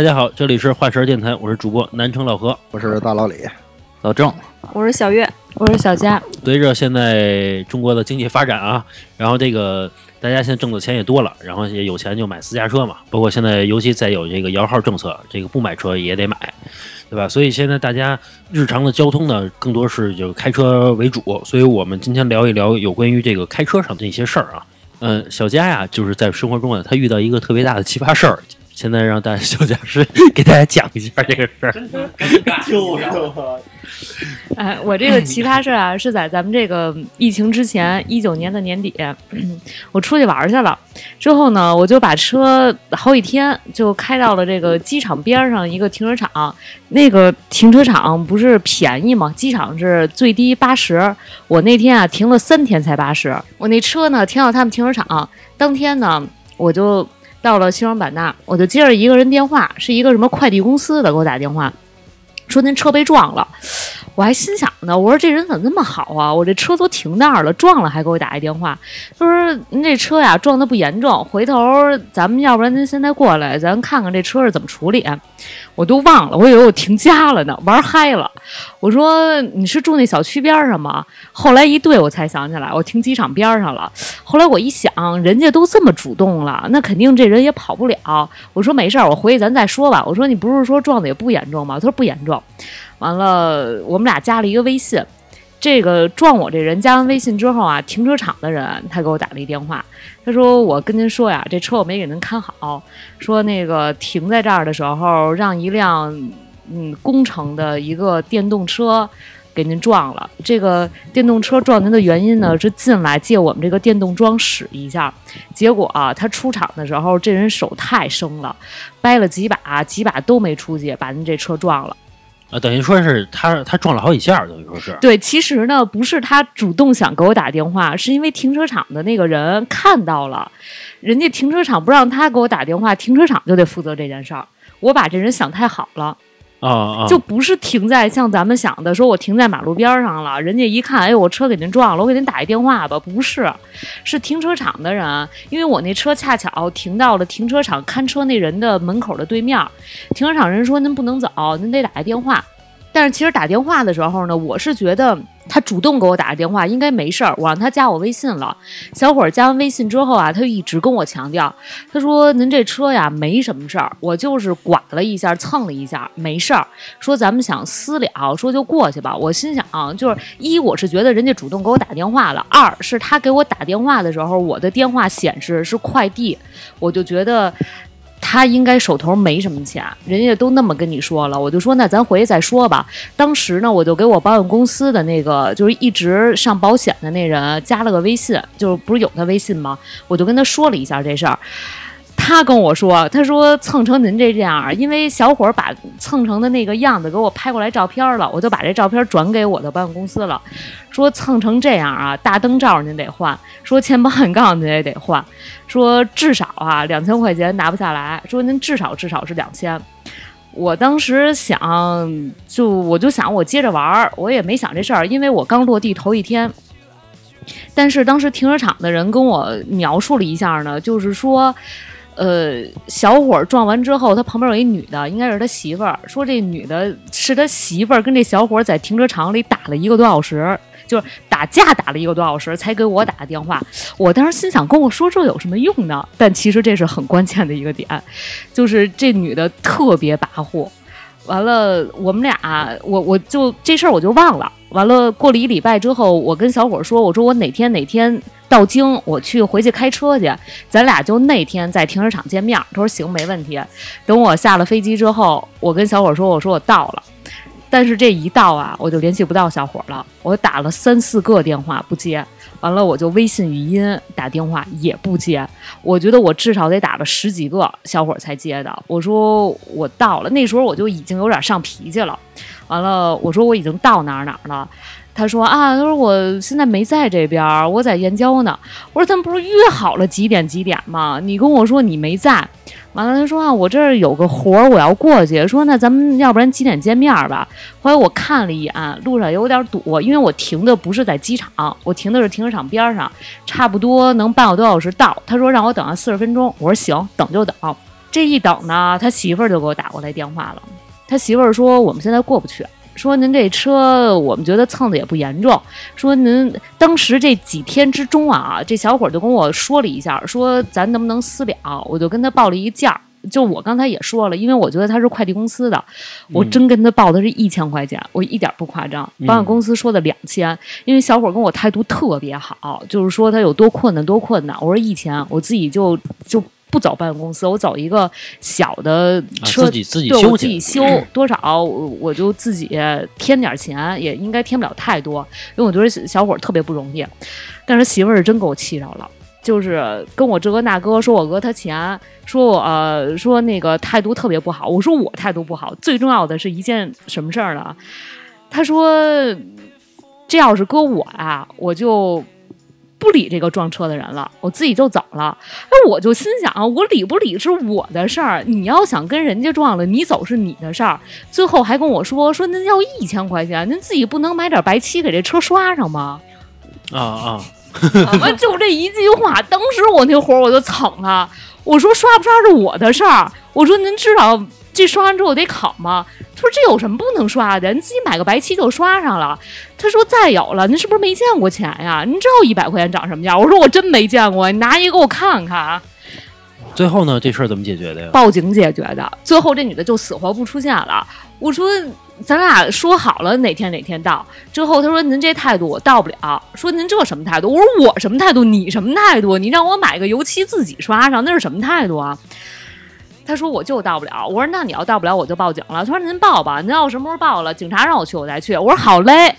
大家好，这里是画蛇电台，我是主播南城老何。我是大老李，老郑，我是小月，我是小佳，随着现在中国的经济发展啊，然后这个大家现在挣的钱也多了，然后也有钱就买私家车嘛，包括现在尤其再有这个摇号政策，这个不买车也得买，对吧？所以现在大家日常的交通呢，更多是就开车为主，所以我们今天聊一聊有关于这个开车上的一些事儿啊。嗯，小佳呀，就是在生活中啊，他遇到一个特别大的奇葩事儿，现在让大家小佳师给大家讲一下这个事儿。就是哎，我这个奇葩事儿啊，是在咱们这个疫情之前，一九年的年底，我出去玩儿去了。之后呢，我就把车好几天就开到了这个机场边上一个停车场。那个停车场不是便宜吗？机场是最低八十，我那天啊停了三天才八十。我那车呢停到他们停车场，当天呢我就到了西双版纳，我就接着一个人电话，是一个什么快递公司的给我打电话。说您车被撞了，我还心想呢，我说这人怎么那么好啊？我这车都停那儿了，撞了还给我打一电话，他说您这车呀撞的不严重，回头咱们要不然您现在过来，咱看看这车是怎么处理。我都忘了，我以为我停家了呢，玩嗨了。我说你是住那小区边上吗？后来一对，我才想起来，我停机场边上了。后来我一想，人家都这么主动了，那肯定这人也跑不了。我说没事儿，我回去咱再说吧。我说你不是说撞的也不严重吗？他说不严重。完了，我们俩加了一个微信。这个撞我这人加完微信之后啊，停车场的人他给我打了一电话，他说我跟您说呀，这车我没给您看好，说那个停在这儿的时候让一辆嗯工程的一个电动车给您撞了。这个电动车撞您的原因呢是进来借我们这个电动桩使一下，结果啊他出厂的时候这人手太生了，掰了几把，几把都没出去，把您这车撞了。啊，等于说是他他撞了好几下，等于说是。对，其实呢，不是他主动想给我打电话，是因为停车场的那个人看到了，人家停车场不让他给我打电话，停车场就得负责这件事儿。我把这人想太好了，啊，就不是停在像咱们想的，说我停在马路边上了，人家一看，哎，我车给您撞了，我给您打一电话吧。不是，是停车场的人，因为我那车恰巧停到了停车场看车那人的门口的对面，停车场人说您不能走，您得打一电话。但是其实打电话的时候呢，我是觉得他主动给我打个电话应该没事儿，我让他加我微信了。小伙儿加完微信之后啊，他就一直跟我强调，他说您这车呀没什么事儿，我就是剐了一下，蹭了一下，没事儿。说咱们想私了，说就过去吧。我心想啊，就是一我是觉得人家主动给我打电话了，二是他给我打电话的时候，我的电话显示是快递，我就觉得。他应该手头没什么钱，人家都那么跟你说了，我就说那咱回去再说吧。当时呢，我就给我保险公司的那个就是一直上保险的那人加了个微信，就是不是有他微信吗？我就跟他说了一下这事儿。他跟我说，他说蹭成您这这样，因为小伙把蹭成的那个样子给我拍过来照片了，我就把这照片转给我的保险公司了，说蹭成这样啊，大灯罩您得换，说前保险杠您也得换，说至少啊两千块钱拿不下来，说您至少至少是两千。我当时想，就我就想我接着玩儿，我也没想这事儿，因为我刚落地头一天。但是当时停车场的人跟我描述了一下呢，就是说。呃，小伙撞完之后，他旁边有一女的，应该是他媳妇儿。说这女的是他媳妇儿，跟这小伙儿在停车场里打了一个多小时，就是打架打了一个多小时，才给我打的电话。我当时心想，跟我说这有什么用呢？但其实这是很关键的一个点，就是这女的特别跋扈。完了，我们俩，我我就这事儿我就忘了。完了，过了一礼拜之后，我跟小伙说：“我说我哪天哪天到京，我去回去开车去，咱俩就那天在停车场见面。”他说：“行，没问题。”等我下了飞机之后，我跟小伙说：“我说我到了。”但是这一到啊，我就联系不到小伙了。我打了三四个电话不接，完了我就微信语音打电话也不接。我觉得我至少得打了十几个小伙才接的。我说我到了，那时候我就已经有点上脾气了。完了，我说我已经到哪儿哪儿了。他说啊，他说我现在没在这边儿，我在燕郊呢。我说咱们不是约好了几点几点吗？你跟我说你没在。完了，他说啊，我这儿有个活儿，我要过去。说那咱们要不然几点见面吧？后来我看了一眼，路上有点堵，因为我停的不是在机场，我停的是停车场边上，差不多能半个多小时到。他说让我等上四十分钟，我说行，等就等。这一等呢，他媳妇儿就给我打过来电话了。他媳妇儿说我们现在过不去，说您这车我们觉得蹭的也不严重，说您当时这几天之中啊，这小伙儿就跟我说了一下，说咱能不能私了？我就跟他报了一价儿。就我刚才也说了，因为我觉得他是快递公司的，我真跟他报的是一千块钱，我一点不夸张。保险公司说的两千，因为小伙儿跟我态度特别好，就是说他有多困难多困难。我说一千，我自己就就不走保险公司，我走一个小的车，啊自己自己修去我自己修多少，我我就自己添点钱，也应该添不了太多，因为我觉得小伙儿特别不容易。但是媳妇儿真给我气着了。就是跟我这个那哥说我讹他钱，说我呃说那个态度特别不好。我说我态度不好，最重要的是一件什么事儿呢？他说这要是搁我啊，我就不理这个撞车的人了，我自己就走了。哎，我就心想，我理不理是我的事儿，你要想跟人家撞了，你走是你的事儿。最后还跟我说说您要一千块钱，您自己不能买点白漆给这车刷上吗？啊啊，完就这一句话，当时我那火我就蹭了。我说刷不刷是我的事儿。我说您知道这刷完之后得烤吗？他说这有什么不能刷的？你自己买个白漆就刷上了。他说再有了，您是不是没见过钱呀？您知道一百块钱长什么样？我说我真没见过，你拿一个给我看看啊。最后呢，这事儿怎么解决的呀？报警解决的。最后这女的就死活不出现了。我说咱俩说好了哪天哪天到。之后他说您这态度我到不了。说您这什么态度？我说我什么态度？你什么态度？你让我买个油漆自己刷上，那是什么态度啊？他说我就到不了。我说那你要到不了我就报警了。他说您报吧，您要什么时候报了，警察让我去我再去。我说好嘞。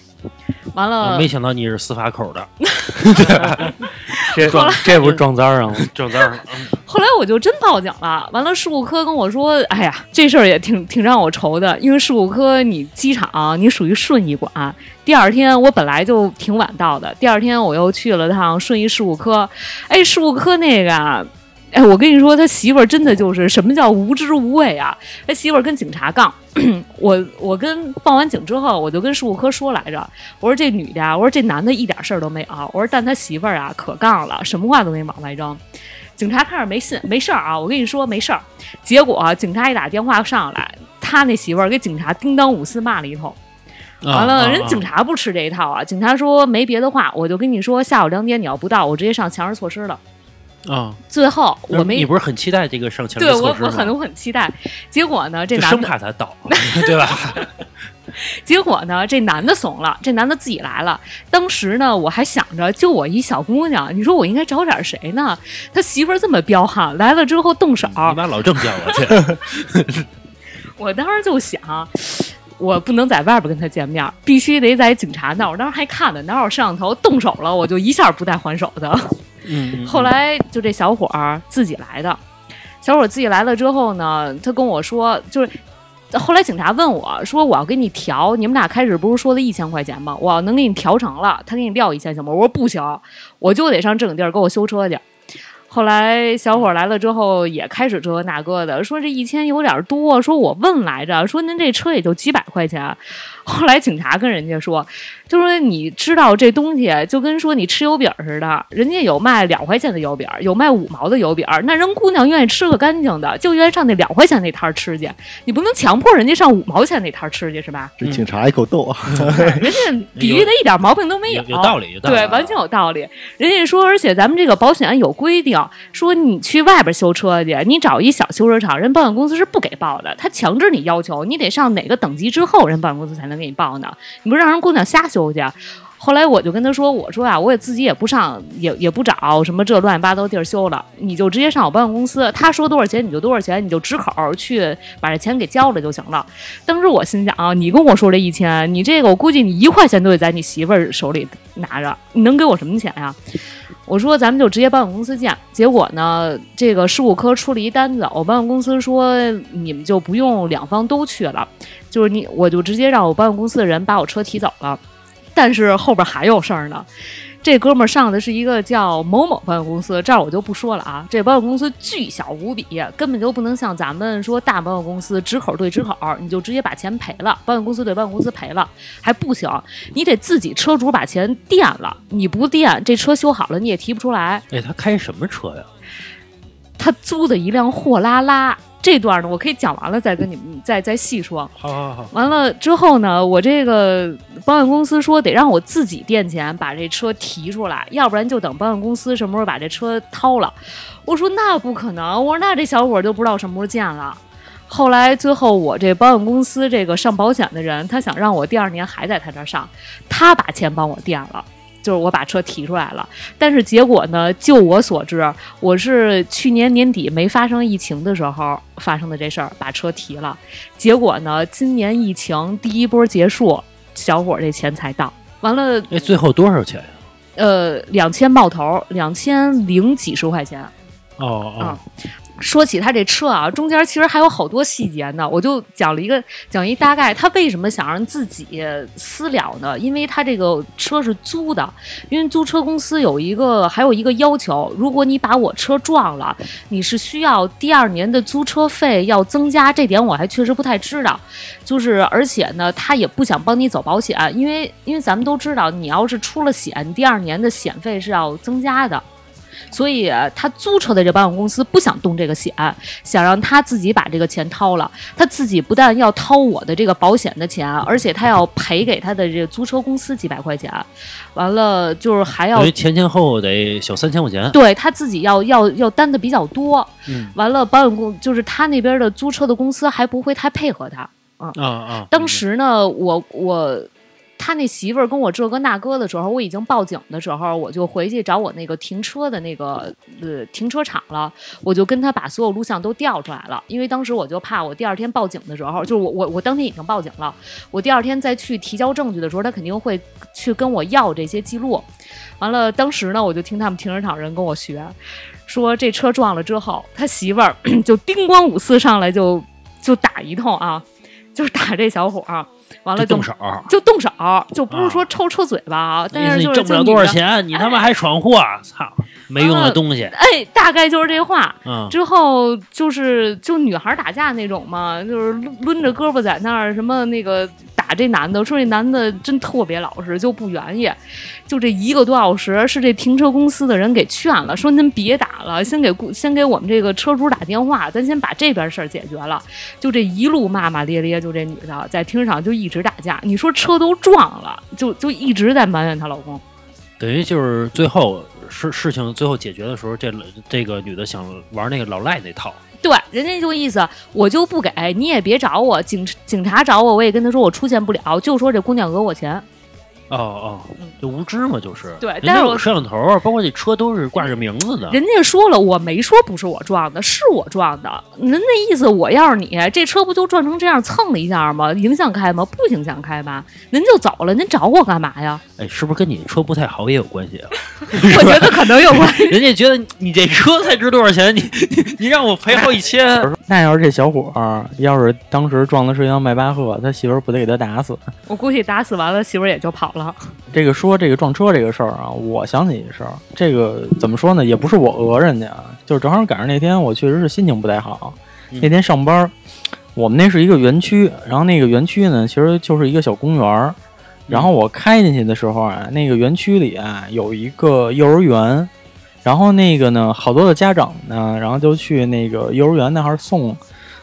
完了，啊没想到你是司法口的，这这不是撞灾 上了？正字儿。后来我就真报警了，完了事故科跟我说：“哎呀，这事儿也挺挺让我愁的，因为事故科你机场你属于顺义管。第二天我本来就挺晚到的，第二天我又去了趟顺义事故科，哎，事故科那个啊。”哎，我跟你说，他媳妇儿真的就是什么叫无知无畏啊！他媳妇儿跟警察杠，我我跟报完警之后，我就跟事务科说来着，我说这女的啊，我说这男的一点事儿都没有，我说但他媳妇儿啊可杠了，什么话都没往外扔。警察开始没信，没事儿啊，我跟你说没事儿。结果、啊、警察一打电话上来，他那媳妇儿给警察叮当五四骂了一通。完了，人警察不吃这一套啊！警察说没别的话，我就跟你说，下午两点你要不到，我直接上强制措施了。啊，最后我没你不是很期待这个上强制对我？我很我很期待。结果呢，这男的怕他倒，对吧？结果呢，这男的怂了，这男的自己来了。当时呢，我还想着，就我一小姑娘，你说我应该找点谁呢？他媳妇儿这么彪悍，来了之后动手，你妈老这么叫我去，我当时就想。我不能在外边跟他见面，必须得在警察那儿。我当时还看呢，哪有摄像头动手了，我就一下不带还手的。嗯，后来就这小伙儿自己来的，小伙儿自己来了之后呢，他跟我说，就是后来警察问我说，我要给你调，你们俩开始不是说的一千块钱吗？我要能给你调成了，他给你撂一千行吗？我说不行，我就得上正经地儿给我修车去。后来小伙儿来了之后，也开始这个那个的，说这一千有点多，说我问来着，说您这车也就几百块钱。后来警察跟人家说，就说你知道这东西就跟说你吃油饼似的，人家有卖两块钱的油饼，有卖五毛的油饼，那人姑娘愿意吃个干净的，就愿意上那两块钱那摊儿吃去，你不能强迫人家上五毛钱那摊儿吃去是吧？这警察一口逗啊！人家比喻的一点毛病都没有有道理，有道理，对，完全有道理。人家说，而且咱们这个保险有规定，说你去外边修车去，你找一小修车厂，人保险公司是不给报的，他强制你要求你得上哪个等级之后，人保险公司才能能给你报呢？你不让人姑娘瞎修去？后来我就跟他说：“我说啊，我也自己也不上，也也不找什么这乱七八糟地儿修了，你就直接上我保险公司，他说多少钱你就多少钱，你就直口去把这钱给交了就行了。”当时我心想啊，你跟我说这一千，你这个我估计你一块钱都得在你媳妇儿手里拿着，你能给我什么钱呀？我说咱们就直接保险公司见。结果呢，这个事故科出了一单子，我保险公司说你们就不用两方都去了，就是你我就直接让我保险公司的人把我车提走了。但是后边还有事儿呢。这哥们儿上的是一个叫某某保险公司，这儿我就不说了啊。这保险公司巨小无比，根本就不能像咱们说大保险公司直口对直口，你就直接把钱赔了，保险公司对保险公司赔了还不行，你得自己车主把钱垫了，你不垫这车修好了你也提不出来。哎，他开什么车呀？他租的一辆货拉拉。这段呢，我可以讲完了再跟你们再再细说。好好好。完了之后呢，我这个保险公司说得让我自己垫钱把这车提出来，要不然就等保险公司什么时候把这车掏了。我说那不可能，我说那这小伙就不知道什么时候见了。后来最后我这保险公司这个上保险的人，他想让我第二年还在他这儿上，他把钱帮我垫了。就是我把车提出来了，但是结果呢？就我所知，我是去年年底没发生疫情的时候发生的这事儿，把车提了。结果呢，今年疫情第一波结束，小伙这钱才到。完了，哎，最后多少钱呀？呃，两千冒头，两千零几十块钱。哦哦。说起他这车啊，中间其实还有好多细节呢。我就讲了一个，讲一大概，他为什么想让自己私了呢？因为他这个车是租的，因为租车公司有一个还有一个要求，如果你把我车撞了，你是需要第二年的租车费要增加。这点我还确实不太知道。就是而且呢，他也不想帮你走保险，因为因为咱们都知道，你要是出了险，第二年的险费是要增加的。所以他租车的这保险公司不想动这个险，想让他自己把这个钱掏了。他自己不但要掏我的这个保险的钱，而且他要赔给他的这个租车公司几百块钱。完了就是还要前前后后得小三千块钱。对他自己要要要担的比较多。嗯。完了，保险公就是他那边的租车的公司还不会太配合他。啊啊！当时呢，我我。他那媳妇儿跟我这个那哥的时候，我已经报警的时候，我就回去找我那个停车的那个呃停车场了，我就跟他把所有录像都调出来了，因为当时我就怕我第二天报警的时候，就是我我我当天已经报警了，我第二天再去提交证据的时候，他肯定会去跟我要这些记录。完了，当时呢，我就听他们停车场人跟我学，说这车撞了之后，他媳妇儿 就叮咣五四上来就就打一通啊，就是打这小伙儿。完了就动手，就动手，就不是说抽抽嘴巴啊，但是你挣不了多少钱，你他妈还闯祸，操，没用的东西。哎，大概就是这话。之后就是就女孩打架那种嘛，就是抡着胳膊在那儿什么那个。打这男的说这男的真特别老实，就不愿意。就这一个多小时，是这停车公司的人给劝了，说您别打了，先给先给我们这个车主打电话，咱先把这边事儿解决了。就这一路骂骂咧咧，就这女的在停车场就一直打架。你说车都撞了，就就一直在埋怨她老公。等于就是最后事事情最后解决的时候，这这个女的想玩那个老赖那套。对，人家就意思，我就不给你也别找我，警警察找我，我也跟他说我出现不了，就说这姑娘讹我钱。哦哦，就无知嘛，就是。对，但是有摄像头，包括这车都是挂着名字的。人家说了，我没说不是我撞的，是我撞的。人那意思，我要是你，这车不就撞成这样蹭了一下吗？影响开吗？不影响开吧？您就走了，您找我干嘛呀？哎，是不是跟你车不太好也有关系啊？我觉得可能有关系。人家觉得你这车才值多少钱？你你让我赔好几千。那要是这小伙儿，要是当时撞的是一辆迈巴赫，他媳妇儿不得给他打死？我估计打死完了，媳妇儿也就跑了。这个说这个撞车这个事儿啊，我想起一事儿。这个怎么说呢？也不是我讹人家，就是正好赶上那天我确实是心情不太好。那天上班，我们那是一个园区，然后那个园区呢，其实就是一个小公园儿。然后我开进去的时候啊，那个园区里啊有一个幼儿园，然后那个呢，好多的家长呢，然后就去那个幼儿园那儿送。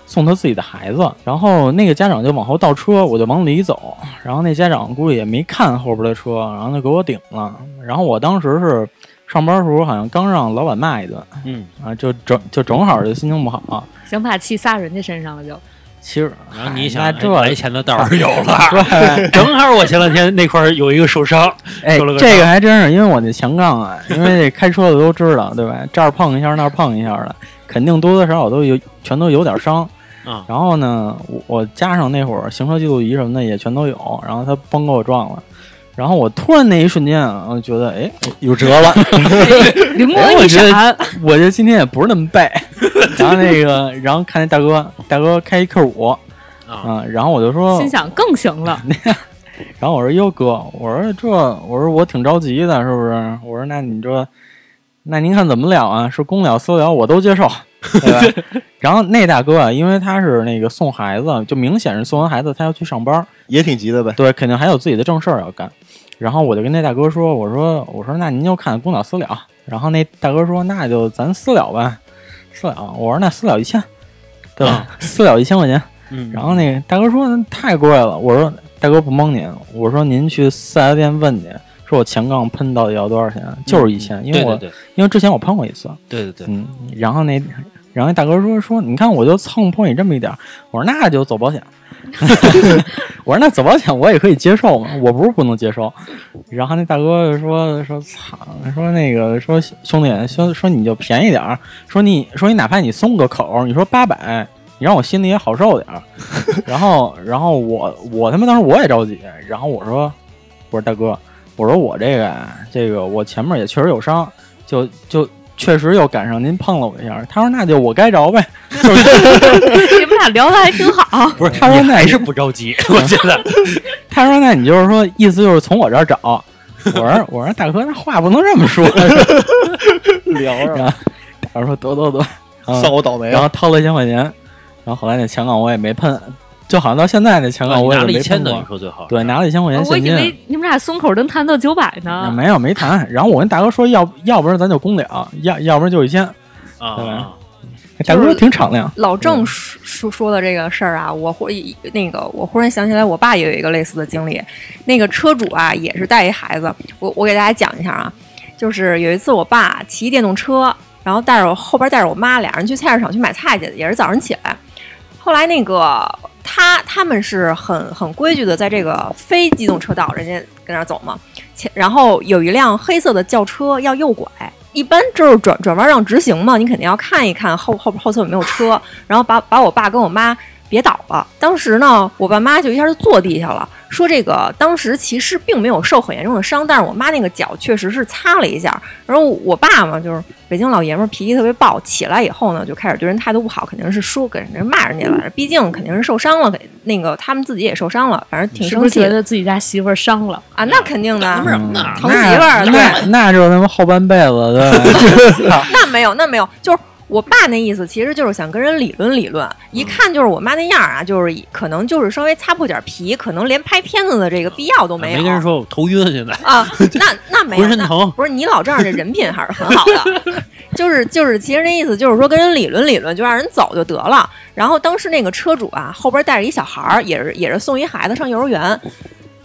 送他自己的孩子，然后那个家长就往后倒车，我就往里走，然后那家长估计也没看后边的车，然后就给我顶了。然后我当时是上班时候，好像刚让老板骂一顿，嗯啊，就正就正好就心情不好，想把气撒人家身上了就。其实，然后你哎想，那这来钱的道儿有了，对，正好我前两天那块儿有一个受伤，哎，个这个还真是，因为我那前杠啊，因为这开车的都知道，对吧？这儿碰一下，那儿碰一下的，肯定多多少少都有，全都有点伤。啊然后呢，我我加上那会儿行车记录仪什么的也全都有，然后他崩给我撞了。然后我突然那一瞬间啊，我觉得哎有辙了，灵光一哎我觉得闪，我这今天也不是那么背。然后那个，然后看那大哥，大哥开一 Q 五啊，啊，然后我就说，心想更行了。然后我说哟哥，我说这，我说我挺着急的，是不是？我说那你这，那您看怎么了啊？是公了私了我都接受，对吧？然后那大哥啊，因为他是那个送孩子，就明显是送完孩子他要去上班，也挺急的呗。对，肯定还有自己的正事儿要干。然后我就跟那大哥说，我说我说那您就看公了私了。然后那大哥说那就咱私了呗，私了。我说那私了一千，对吧？私了一千块钱。嗯，然后那个大哥说那太贵了，我说大哥不蒙您，我说您去四 S 店问去，说我前杠喷到底要多少钱？就是一千，因为我因为之前我喷过一次，对对对，嗯，然后那然后那大哥说说你看我就蹭破你这么一点，我说那就走保险，我说那走保险我也可以接受嘛，我不是不能接受。然后那大哥就说说操，说那个说兄弟说说你就便宜点儿，说你说你哪怕你松个口，你说八百。你让我心里也好受点儿，然后，然后我我他妈当时我也着急，然后我说，我说大哥，我说我这个啊，这个我前面也确实有伤，就就确实又赶上您碰了我一下。他说那就我该着呗，你们俩聊的还挺好。不是，他说那你还是不着急，我觉得，他说那你就是说意思就是从我这儿找。我说我说大哥那话不能这么说，聊然后大哥说得得得，啊算我倒霉啊！然后掏了一千块钱，然后后来那前杠我也没喷，就好像到现在那前杠我也拿了没喷一千的，你过。说最好，对，拿了一千块钱我以现金。为你们俩松口能谈到九百啊，呢。没有没谈，然后我跟大哥说要要不然咱就公了，要要不然就一千。啊对大哥挺敞亮，老郑说说说的这个事儿啊，我忽那个我忽然想起来，我爸也有一个类似的经历。那个车主啊，也是带一孩子，我我给大家讲一下啊，就是有一次我爸骑电动车，然后带着我后边带着我妈，俩人去菜市场去买菜去，也是早上起来。后来那个他他们是很很规矩的，在这个非机动车道，人家跟那走嘛。前然后有一辆黑色的轿车要右拐，一般就是转转弯让直行嘛，你肯定要看一看后后后侧有没有车，然后把把我爸跟我妈别倒了。当时呢，我爸妈就一下就坐地下了，说这个当时其实并没有受很严重的伤，但是我妈那个脚确实是擦了一下。然后我爸嘛，就是北京老爷们儿，脾气特别暴，起来以后呢，就开始对人态度不好，肯定是说给人骂人家了，毕竟肯定是受伤了，给那个他们自己也受伤了，反正挺生气的觉得自己家媳妇儿伤了？啊，那肯定的。什么呢？疼媳妇儿对那那就他妈后半辈子？那没有，那没有，就是我爸那意思，其实就是想跟人理论理论。一看就是我妈那样啊，就是可能就是稍微擦破点皮，可能连拍片子的这个必要都没有。没跟人说我头晕，现在啊，那 那没有，那浑身疼不是你老丈人这人品还是很好的，就 是就是，其实那意思就是说跟人理论理论，就让人走就得了。然后当时那个车主啊，后边带着一小孩儿，也是也是送一孩子上幼儿园。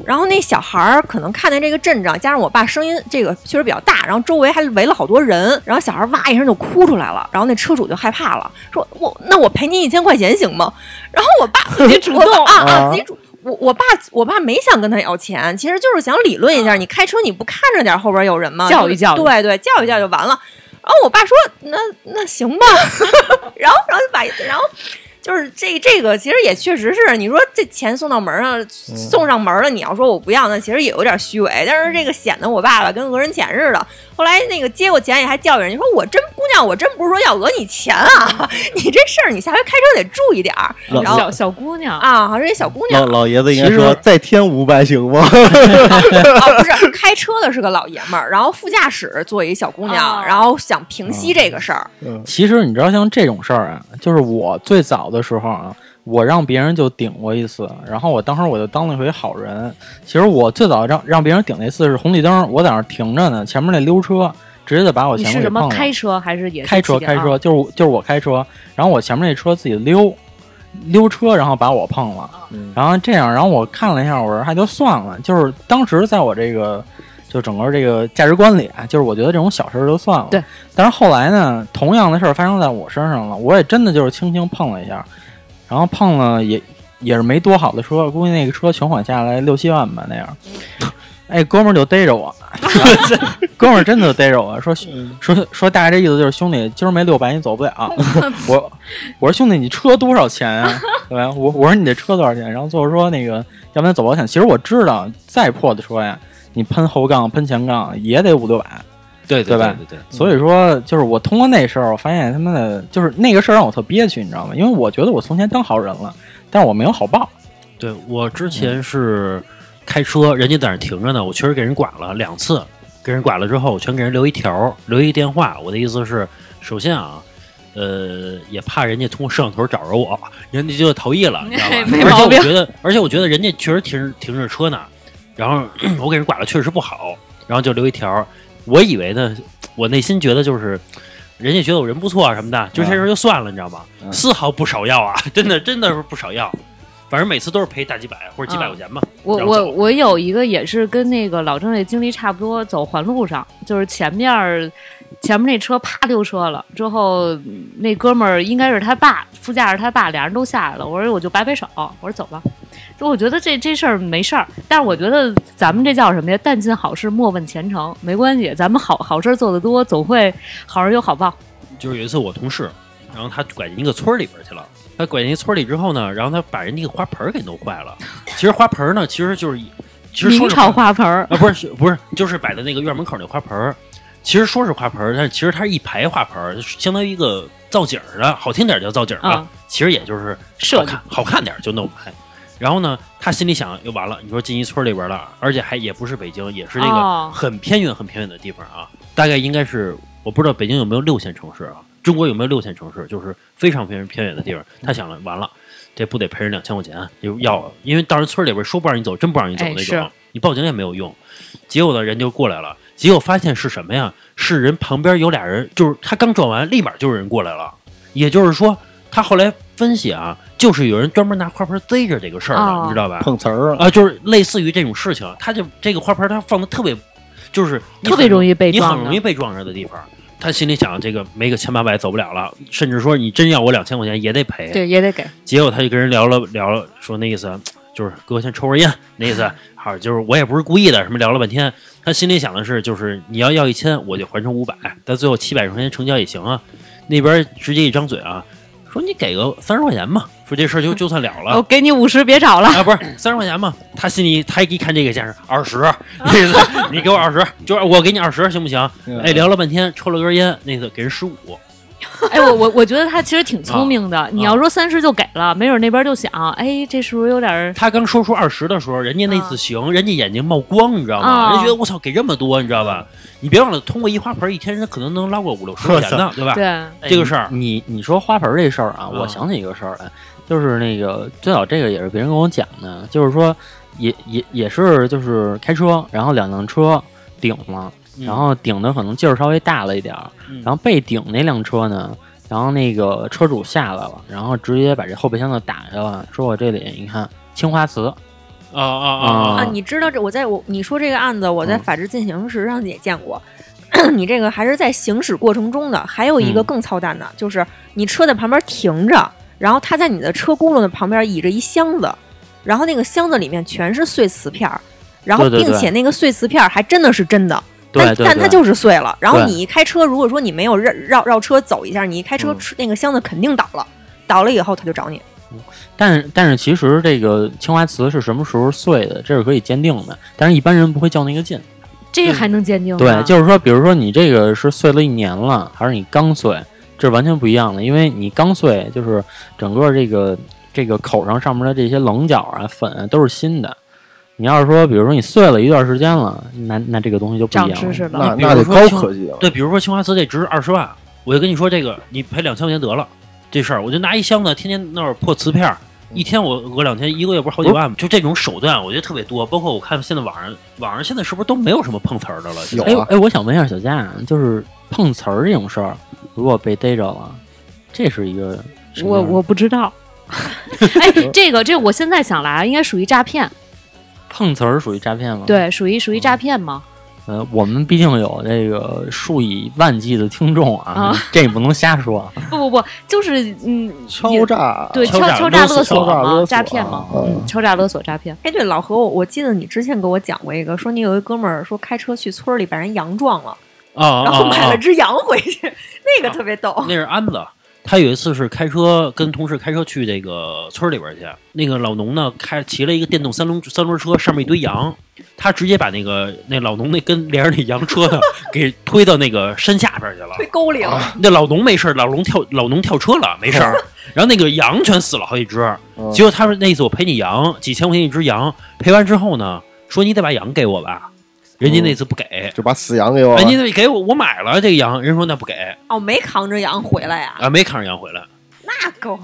然后那小孩儿可能看见这个阵仗，加上我爸声音这个确实比较大，然后周围还围了好多人，然后小孩哇一声就哭出来了，然后那车主就害怕了，说我那我赔您一千块钱行吗？然后我爸自己主动啊啊自己主。我我爸我爸没想跟他要钱，其实就是想理论一下，你开车你不看着点后边有人吗？教育教育对对，教育教育就完了。然后我爸说那那行吧，然后然后就把然后。就是这这个其实也确实是，你说这钱送到门上，送上门了，你要说我不要，那其实也有点虚伪。但是这个显得我爸爸跟讹人钱似的。后来那个接过钱也还教育人家说：“我真姑娘，我真不是说要讹你钱啊，你这事儿你下回开车得注意点儿。”然后小小姑娘，啊，好像是一小姑娘老老爷子应该说再添五百行吗？啊，不是开车的是个老爷们儿，然后副驾驶坐一小姑娘，哦然后想平息这个事儿。其实你知道，像这种事儿啊，就是我最早的时候啊，我让别人就顶过一次，然后我当时我就当了一回好人。其实我最早让让别人顶那次是红绿灯，我在那儿停着呢，前面那溜车直接就把我你是什么前面给碰了。开车还是也是开车开车，就是就是我开车，然后我前面那车自己溜溜车，然后把我碰了，嗯然后这样，然后我看了一下，我说还就算了，就是当时在我这个就整个这个价值观里啊，就是我觉得这种小事儿就算了。对。但是后来呢，同样的事儿发生在我身上了，我也真的就是轻轻碰了一下，然然后碰了也也是没多好的车，估计那个车全款下来六七万吧那样。哎，哥们儿就逮着我，哥们儿真的就逮着我说说说大概这意思就是兄弟，今儿没六百你走不了。我我说兄弟，你车多少钱啊？对吧？我我说你这车多少钱？然后最后说那个要不然走保险。其实我知道再破的车呀，你喷后杠喷前杠也得五六百。对对吧对对，所以说，就是我通过那事儿，我发现他妈的，就是那个事儿让我特憋屈，你知道吗？因为我觉得我从前当好人了，但是我没有好报。对我之前是开车，人家在那停着呢，我确实给人剐了两次，给人剐了之后，我全给人留一条，留一电话。我的意思是，首先啊，呃，也怕人家通过摄像头找着我，人家就逃逸了，你知道吧？没而且我觉得，而且我觉得人家确实停停着车呢，然后 我给人刮了，确实不好，然后就留一条。我以为呢，我内心觉得就是。人家觉得我人不错啊什么的，就这事儿就算了，你知道吗？嗯丝毫不少要啊，真的真的是不少要。反正每次都是赔大几百或者几百块钱吧。我我我有一个也是跟那个老郑这经历差不多，走环路上，就是前面儿前面那车啪溜车了，之后嗯那哥们儿应该是他爸，副驾驶他爸，俩人都下来了。我说我就摆摆手，我说走吧。就我觉得这这事儿没事儿，但是我觉得咱们这叫什么呀？但尽好事，莫问前程。没关系，咱们好好事儿做得多，总会好人有好报。就是有一次我同事，然后他拐进一个村儿里边去了。他拐进一村儿里之后呢，然后他把人家个花盆儿给弄坏了。其实花盆儿呢，其实就是其实说明朝是花花盆儿，啊，不是不是，就是摆在那个院门口那花盆儿。其实说是花盆儿，但是其实它是一排花盆儿，相当于一个造景儿的，好听点儿叫造景儿啊其实也就是设看好看点儿就弄来。然后呢，他心里想，又完了，你说进一村里边了，而且还也不是北京，也是这哦个很偏远、很偏远的地方啊。大概应该是我不知道北京有没有六线城市啊，中国有没有六线城市，就是非常非常偏远的地方。他想了，完了，这不得赔人两千块钱？就要，因为到人村里边说不让你走，真不让你走哎那种，是你报警也没有用。结果呢，人就过来了，结果发现是什么呀？是人旁边有俩人，就是他刚转完，立马就有人过来了。也就是说，他后来分析啊，就是有人专门拿花盆贼着这个事儿的，哦你知道吧？碰瓷儿了，啊，就是类似于这种事情，他就这个花盆他放的特别，就是特别容易被撞你很容易被撞着的地方。他心里想，这个没个千八百走不了了，甚至说你真要我两千块钱也得赔。对，也得给。结果他就跟人聊了聊了，说那意思就是哥先抽根烟，那意思 好就是我也不是故意的，什么聊了半天，他心里想的是就是你要要一千，我就还成五百，但最后七百块钱成交也行啊。那边直接一张嘴啊，说你给个三十块钱吧，说这事儿就就算了了。我给你五十，别找了。啊，不是三十块钱嘛？他心里他一看这个价是二十，那意思 你给我二十，就是我给你二十行不行？嗯哎，聊了半天，抽了根烟，那个给人十五，哎，我我我觉得他其实挺聪明啊的。你要说三十就给了，没准那边就想，哎，这是不是有点儿？他刚说出二十的时候，人家那次行，人家眼睛冒光，你知道吗？啊人家觉得我操，给这么多，你知道吧？你别忘了，通过一花盆一天，人可能能捞个五六十块钱呢，对吧？对，这个事儿，你你说花盆儿这事儿啊，嗯我想起一个事儿来，就是那个最早这个也是别人跟我讲的，就是说也也也是就是开车，然后两辆车顶了，嗯然后顶的可能劲儿稍微大了一点儿，嗯。然后被顶那辆车呢，然后那个车主下来了，然后直接把这后备箱子打开了，说我这里你看青花瓷，啊啊啊啊。啊，你知道这我在我你说这个案子，我在嗯。法制进行时上也见过。你这个还是在行驶过程中的，还有一个嗯。更操蛋的，就是你车在旁边停着，然后他在你的车轱辘的旁边倚着一箱子，然后那个箱子里面全是碎瓷片儿，然后并且那个碎瓷片儿还真的是真的，对对对但但它就是碎了。然后你一开车，如果说你没有绕绕绕车走一下，你一开车嗯，那个箱子肯定倒了，倒了以后他就找你。但是但是其实这个青花瓷是什么时候碎的，这是可以鉴定的，但是一般人不会较那个劲。这个还能鉴定吗？对，就是说，比如说你这个是碎了一年了，还是你刚碎，这是完全不一样的。因为你刚碎，就是整个这个这个口上上面的这些棱角啊、粉啊都是新的。你要是说，比如说你碎了一段时间了，那那这个东西就不一样了。知识了。那那得高科技了。对，比如说青花瓷这值二十万，我就跟你说这个，你赔两千块钱得了，这事儿我就拿一箱子，天天那儿破瓷片儿，一天我讹两千，一个月不是好几万吗？就这种手段，我觉得特别多。包括我看现在网上，网上现在是不是都没有什么碰瓷儿的了？有啊哎哎，我想问一下小佳，就是碰瓷儿这种事儿，如果被逮着了，这是一个什么我我不知道。哎，这个这我现在想来，应该属于诈骗，碰瓷儿属于诈骗吗？，对，属于属于诈骗吗？呃，我们毕竟有这个数以万计的听众啊，啊这也不能瞎说。不不不，就是嗯，敲诈，对敲敲敲诈勒索嘛，诈骗嘛，嗯嗯，敲诈勒索诈骗。哎，对，老何，我我记得你之前给我讲过一个，说你有一哥们儿说开车去村里把人羊撞了，啊然后买！了只羊回去，那个特别逗。那是安子。他有一次是开车跟同事开车去这个村里边去，那个老农呢开骑了一个电动三轮三轮车，上面一堆羊，他直接把那个那老农那跟连着那羊车呢给推到那个山下边去了。推沟里了，那老农没事，老农跳老农跳车了，没事儿。然后那个羊全死了好几只。嗯结果他说那意思我赔你羊几千块钱一只羊，赔完之后呢，说你得把羊给我吧，人家那次不给。就把死羊给我了哎，你得给我，我买了这个羊，人说那不给哦，没扛着羊回来呀，啊，没扛着羊回来那够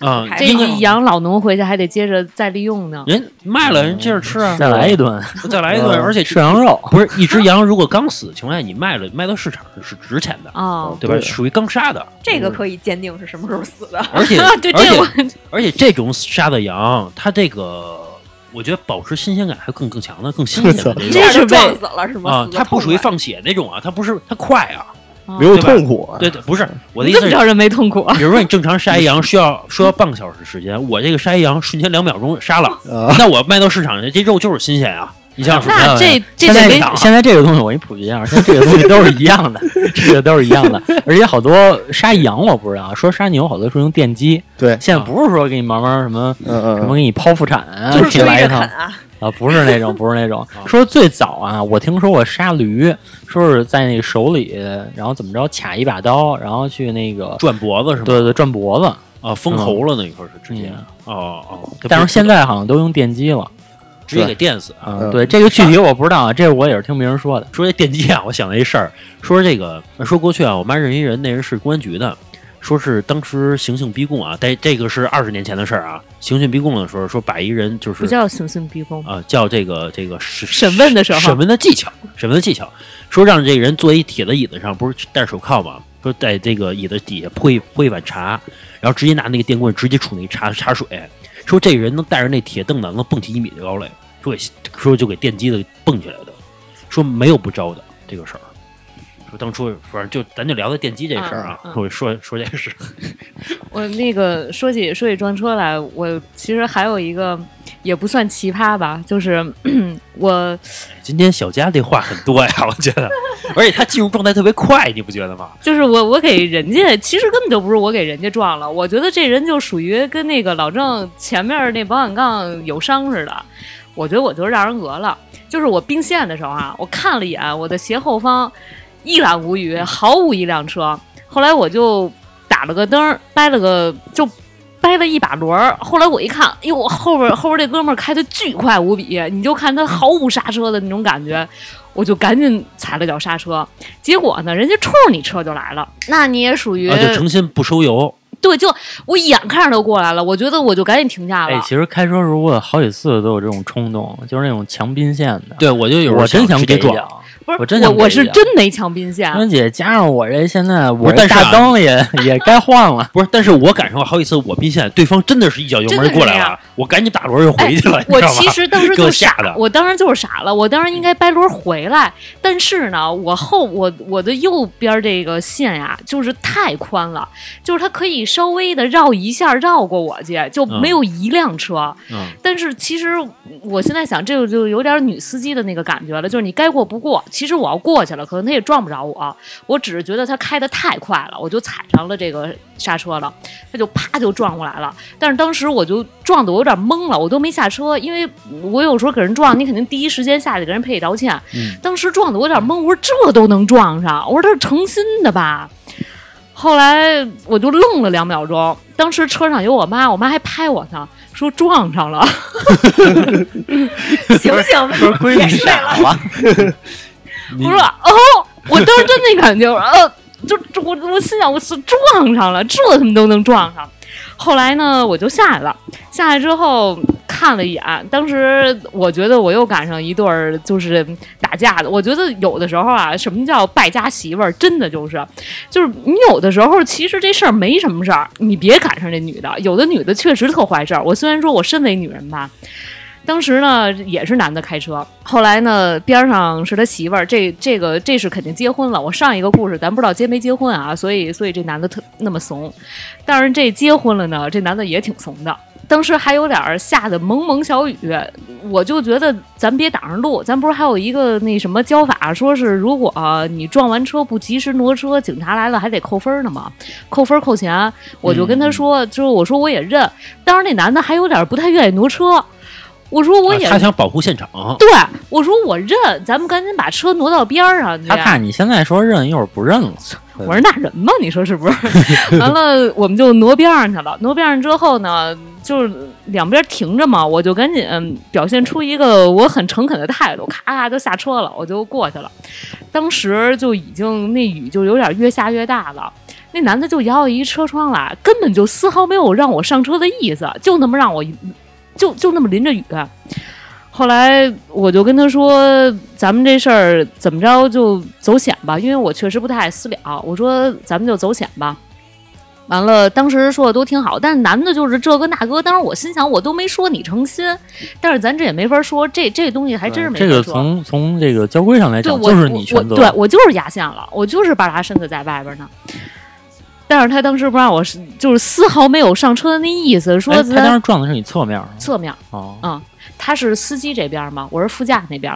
啊，这个羊老农回去还得接着再利用呢。人卖了，人接着吃啊，再来一顿 再来一顿，嗯而且吃羊肉，不是一只羊，如果刚死的情况下，你卖了卖到市场上是值钱的，哦，对吧？对属于刚杀的，这个可以鉴定是什么时候死的。而且 对而且而且这种杀的羊，它这个我觉得保持新鲜感还更更强的，更新鲜的这是就撞为死了是吗？啊它不属于放血那种啊，它不是它快啊，没有痛苦啊，对对，不是我的意思是怎么知道人没痛苦？比如说你正常杀一羊需要需要半个小时时间，我这个杀一羊瞬间两秒钟杀了，啊，那我卖到市场上这肉就是新鲜啊！你想想说，那这这现在现在这个东西我给你普及一下，现在这个东西都是一样的，这个都是一样的，而且好多杀羊我不知道，说杀牛好多是用电击，对，现在不是说给你慢慢什么嗯嗯什么给你剖腹产啊，就是你来一趟啊，啊，不是那种，不是那种 啊。说最早啊，我听说过杀驴，说是在那个手里，然后怎么着卡一把刀，然后去那个，转脖子是吗？对对，转脖子。啊，封喉了那一块是直接嗯哦哦，但是现在好像都用电击了。直接给电死。啊，嗯对，这个具体我不知道啊，这我也是听别人说的。说这电击啊，我想了一事儿，说这个说过去啊，我妈认识一人，那人是公安局的，说是当时刑讯逼供啊，但这个是二十年前的事儿啊，刑讯逼供的时候说把一人就是不叫刑讯逼供，啊，叫这个这个审审问的时候审问的技巧，审问的技巧，说让这个人坐一铁的椅子上，不是戴手铐吗？说在这个椅子底下泼一泼一碗茶，然后直接拿那个电棍直接杵那茶茶水，说这人能带着那铁凳子能蹦起一米的高来，说给说就给电击的蹦起来的，说没有不招的这个事儿。说当初反正就咱就聊聊电机这事儿啊，嗯嗯我说说这个事儿，我那个说起说起撞车来，我其实还有一个也不算奇葩吧，就是 我今天小佳这话很多呀，我觉得，而且他进入状态特别快，你不觉得吗？就是我我给人家，其实根本就不是我给人家撞了，我觉得这人就属于跟那个老郑前面那保险杠有伤似的，我觉得我就是让人讹了。就是我并线的时候啊，我看了一眼我的斜后方，一览无余，毫无一辆车。后来我就打了个灯儿，掰了个就。掰了一把轮儿，后来我一看，哎呦，我后边后边这哥们儿开的巨快无比，你就看他毫无刹车的那种感觉，我就赶紧踩了脚刹车。结果呢，人家冲着你车就来了，那你也属于、啊，就诚心不收油，对，就我眼看着都过来了，我觉得我就赶紧停下了。哎，其实开车时候我有好几次都有这种冲动，就是那种强并线的。对我就有时候我真想给撞。不是我真我我是真没强兵线，安姐加上我这现在我这大灯也 也该换了。不是，但是我赶上过好几次我兵线，对方真的是一脚油门过来了我赶紧打轮就回去了，你我？其实当时就傻我吓的我当时就是傻了，我当时应该掰轮回来，但是呢，我后我我的右边这个线呀，就是太宽了，就是它可以稍微的绕一下绕过我去，就没有一辆车。嗯，但是其实我现在想，这个就有点女司机的那个感觉了，就是你该过不过。其实我要过去了，可能他也撞不着我，我只是觉得他开的太快了，我就踩上了这个刹车了，他就啪就撞过来了。但是当时我就撞得我有点懵了，我都没下车，因为我有时候给人撞，你肯定第一时间下去给人赔礼道歉。嗯当时撞得我有点懵，我说这都能撞上，我说他是诚心的吧？后来我就愣了两秒钟，当时车上有我妈，我妈还拍我呢，说撞上了。醒醒，说闺女傻了，我说哦，我当时真那感觉，我说呃，就我我心想我是撞上了，这他妈都能撞上。后来呢，我就下来了，下来之后看了一眼，当时我觉得我又赶上一对儿就是打架的。我觉得有的时候啊，什么叫败家媳妇儿，真的就是，就是你有的时候其实这事儿没什么事儿，你别赶上这女的，有的女的确实特坏事儿。我虽然说我身为女人吧。当时呢也是男的开车，后来呢边上是他媳妇儿，这这个这是肯定结婚了。我上一个故事咱不知道结没结婚啊，所以所以这男的特那么怂，但是这结婚了呢，这男的也挺怂的。当时还有点儿下的蒙蒙小雨，我就觉得咱别挡上路。咱不是还有一个那什么教法，说是如果、你撞完车不及时挪车，警察来了还得扣分呢嘛，扣分扣钱。我就跟他说，就是我说我也认。当时那男的还有点不太愿意挪车，我说我也、啊他想保护现场，对，我说我认，咱们赶紧把车挪到边儿上去。他怕你现在说认，一会儿不认了。我说那人吗？你说是不是？完了，我们就挪边上去了。挪边上之后呢，就是两边停着嘛，我就赶紧嗯表现出一个我很诚恳的态度，咔咔就下车了，我就过去了。当时就已经那雨就有点越下越大了。那男的就摇下一车窗来，根本就丝毫没有让我上车的意思，就那么让我，就就那么淋着雨。后来我就跟他说：“咱们这事儿怎么着就走险吧，因为我确实不太爱私了。我说咱们就走险吧。完了，当时说的都挺好，但是男的就是这个那个。当时我心想，我都没说你成心，但是咱这也没法说，这这东西还真是没法这。个从从这个交规上来讲，就是你全责。对我就是压线了，我就是把他身子在外边呢。但是他当时不让我，就是丝毫没有上车的那意思，说哎他当时撞的是你侧面是侧面。吗哦，嗯，他是司机这边嘛，我是副驾那边。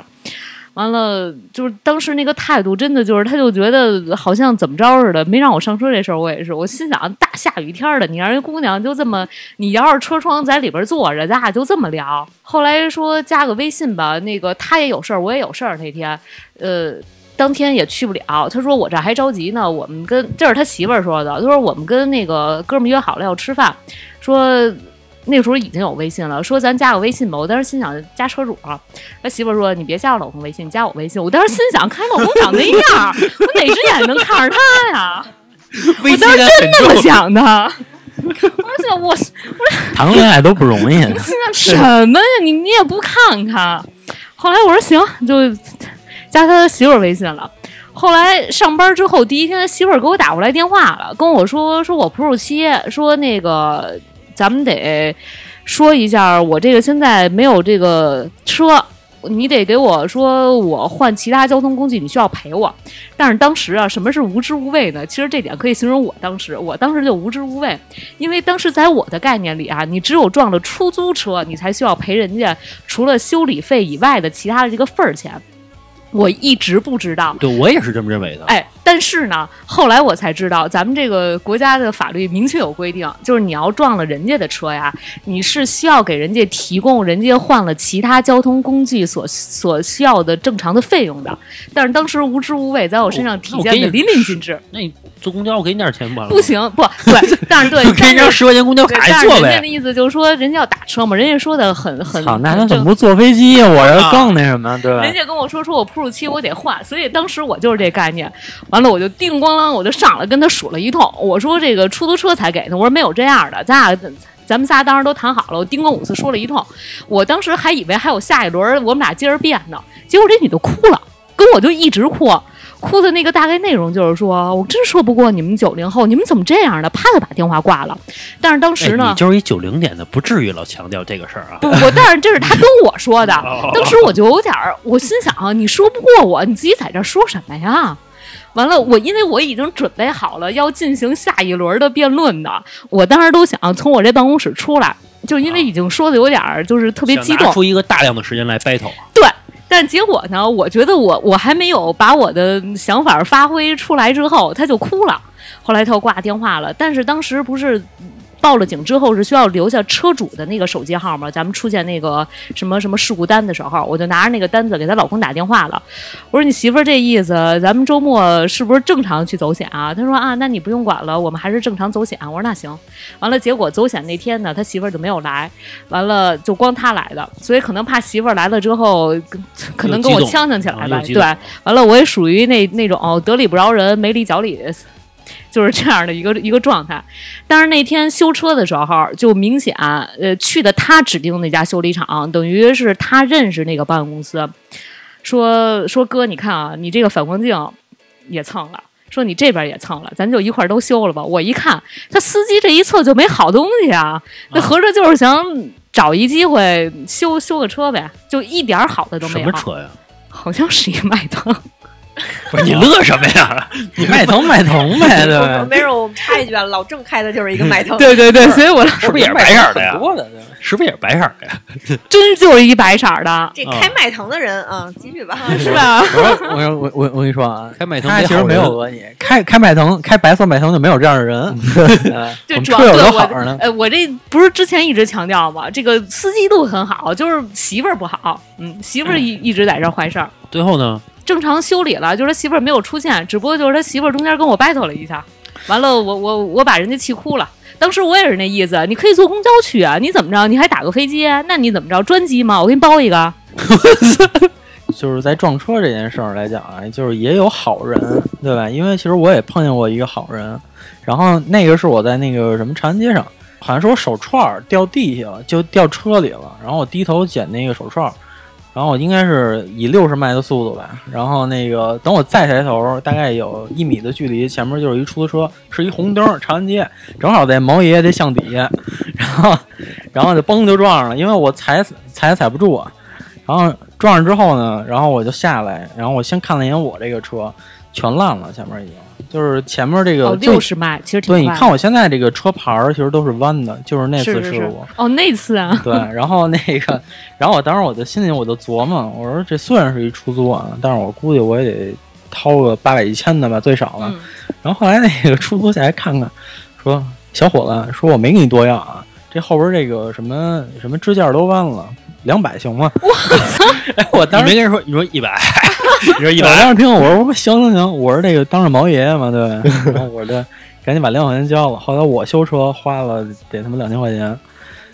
完了，就是当时那个态度，真的就是，他就觉得好像怎么着似的，没让我上车这事儿，我也是，我心想，大下雨天儿的，你让人姑娘就这么，你摇着车窗在里边坐着，咱俩就这么聊。后来说加个微信吧，那个他也有事儿，我也有事儿，那天，呃。当天也去不了，他说我这还着急呢。我们跟这是他媳妇儿说的，他说我们跟那个哥们儿约好了要吃饭，说那时候已经有微信了，说咱加个微信吧。我当时心想加车主了，他媳妇儿说你别加我老公微信，加我微信。我当时心想，看老公长那样，我哪只眼能看着他呀？我当时真那么想的。而且我我谈个恋爱都不容易。心想什么呀？你你也不看看。后来我说行，就加他媳妇儿微信了。后来上班之后，第一天他媳妇儿给我打过来电话了，跟我说说我哺乳期，说那个咱们得说一下，我这个现在没有这个车。你得给我说，我换其他交通工具，你需要陪我。但是当时啊，什么是无知无畏呢？其实这点可以形容我当时，我当时就无知无畏，因为当时在我的概念里啊，你只有撞了出租车，你才需要赔人家除了修理费以外的其他的这个份儿钱。我一直不知道，对我也是这么认为的。哎，但是呢，后来我才知道，咱们这个国家的法律明确有规定，就是你要撞了人家的车呀，你是需要给人家提供人家换了其他交通工具所所需要的正常的费用的。但是当时无知无畏，在我身上体现的淋漓尽致。那你坐公交我给你点钱不？不行，不对，但是对，给你张十块钱公交对，卡一座但是人家的。意思就是说，人家要打车嘛，人家说的很很操，那他怎么不坐飞机呀？我这更那什么，对吧人？家跟我说说我哺乳期我得换，所以当时我就是这概念。完了我就叮咣啷我就上来跟他数了一通，我说这个出租车才给呢，我说没有这样的，咱俩。咱们仨当时都谈好了，我叮咣五次说了一通，我当时还以为还有下一轮，我们俩接着变呢。结果这女的哭了，跟我就一直哭，哭的那个大概内容就是说，我真说不过你们九零后，你们怎么这样的？啪的把电话挂了。但是当时呢，哎你就是一九零年的，不至于老强调这个事儿啊。不不，但是这是他跟我说的。哦当时我就有点儿，我心想啊，你说不过我，你自己在这儿说什么呀？完了，我因为我已经准备好了要进行下一轮的辩论的，我当时都想从我这办公室出来，就因为已经说的有点儿就是特别激动拿，出一个大量的时间来 battle，对。但结果呢？我觉得我我还没有把我的想法发挥出来之后，他就哭了。后来他又挂电话了。但是当时不是报了警之后是需要留下车主的那个手机号吗？咱们出现那个什么什么事故单的时候，我就拿着那个单子给她老公打电话了。我说你媳妇儿这意思，咱们周末是不是正常去走险啊？他说啊，那你不用管了，我们还是正常走险。我说那行。完了，结果走险那天呢，他媳妇儿就没有来，完了就光他来的，所以可能怕媳妇儿来了之后，可能跟我呛呛起来吧。对，完了我也属于那那种、得理不饶人，没理脚理。就是这样的一个一个状态，但是那天修车的时候，就明显，呃，去的他指定那家修理厂，等于是他认识那个保险公司，说说哥，你看啊，你这个反光镜也蹭了，说你这边也蹭了，咱就一块儿都修了吧。我一看，他司机这一侧就没好东西啊，那合着就是想找一机会修修个车呗，就一点儿好的都没有什么。车呀？好像是一迈腾，不是你乐什么呀？你迈腾迈腾呗，对吧？没事，我们插一句啊，老郑开的就是一个迈腾。对对对，所以我是不是也是白色儿的呀是不是也是白色儿的呀？真就是一白色儿的，这开迈腾的人啊，继续吧。是吧？我说我我我我跟你说啊，开迈腾其实没有讹你，开开迈腾开白色迈腾就没有这样的人，呃就主要对我都好呢。呃，我这不是之前一直强调吗？这个司机都很好，就是媳妇儿不好。嗯，媳妇儿一一直在这儿坏事儿。最后呢？正常修理了，就是他媳妇儿没有出现，只不过就是他媳妇儿中间跟我 battle 了一下，完了我我我把人家气哭了。当时我也是那意思，你可以坐公交去啊，你怎么着？你还打个飞机？那你怎么着？专机吗？我给你包一个。就是在撞车这件事儿来讲啊，就是也有好人，对吧？因为其实我也碰见过一个好人，然后那个是我在那个什么长安街上，好像是我手串儿掉地下了，就掉车里了，然后我低头捡那个手串儿，然后我应该是以六十迈的速度吧，然后那个等我再抬头，大概有一米的距离，前面就是一出租车，是一红灯，长安街，正好在毛爷爷的巷底下，然后然后就嘣就撞上了，因为我踩踩踩不住啊。然后撞上之后呢，然后我就下来，然后我先看了一眼我这个车，全烂了，前面已经就是前面这个六十迈，其实挺对，你看我现在这个车牌儿其实都是弯的，就是那次事故。哦，那次啊，对，然后那个，然后我当时我就心里我就琢磨，我说这虽然是一出租啊，但是我估计我也得掏个八百一千的吧，最少了。嗯，然后后来那个出租下来看看，说小伙子，说我没给你多要啊，这后边这个什么什么支架都弯了，两百行吗？我哎，我当时没跟人说，你说一百，你说一我百，当时听我说行行行，我说这个当着毛爷爷嘛，对吧？然后我这赶紧把两百块钱交了。后来我修车花了得他妈两千块钱，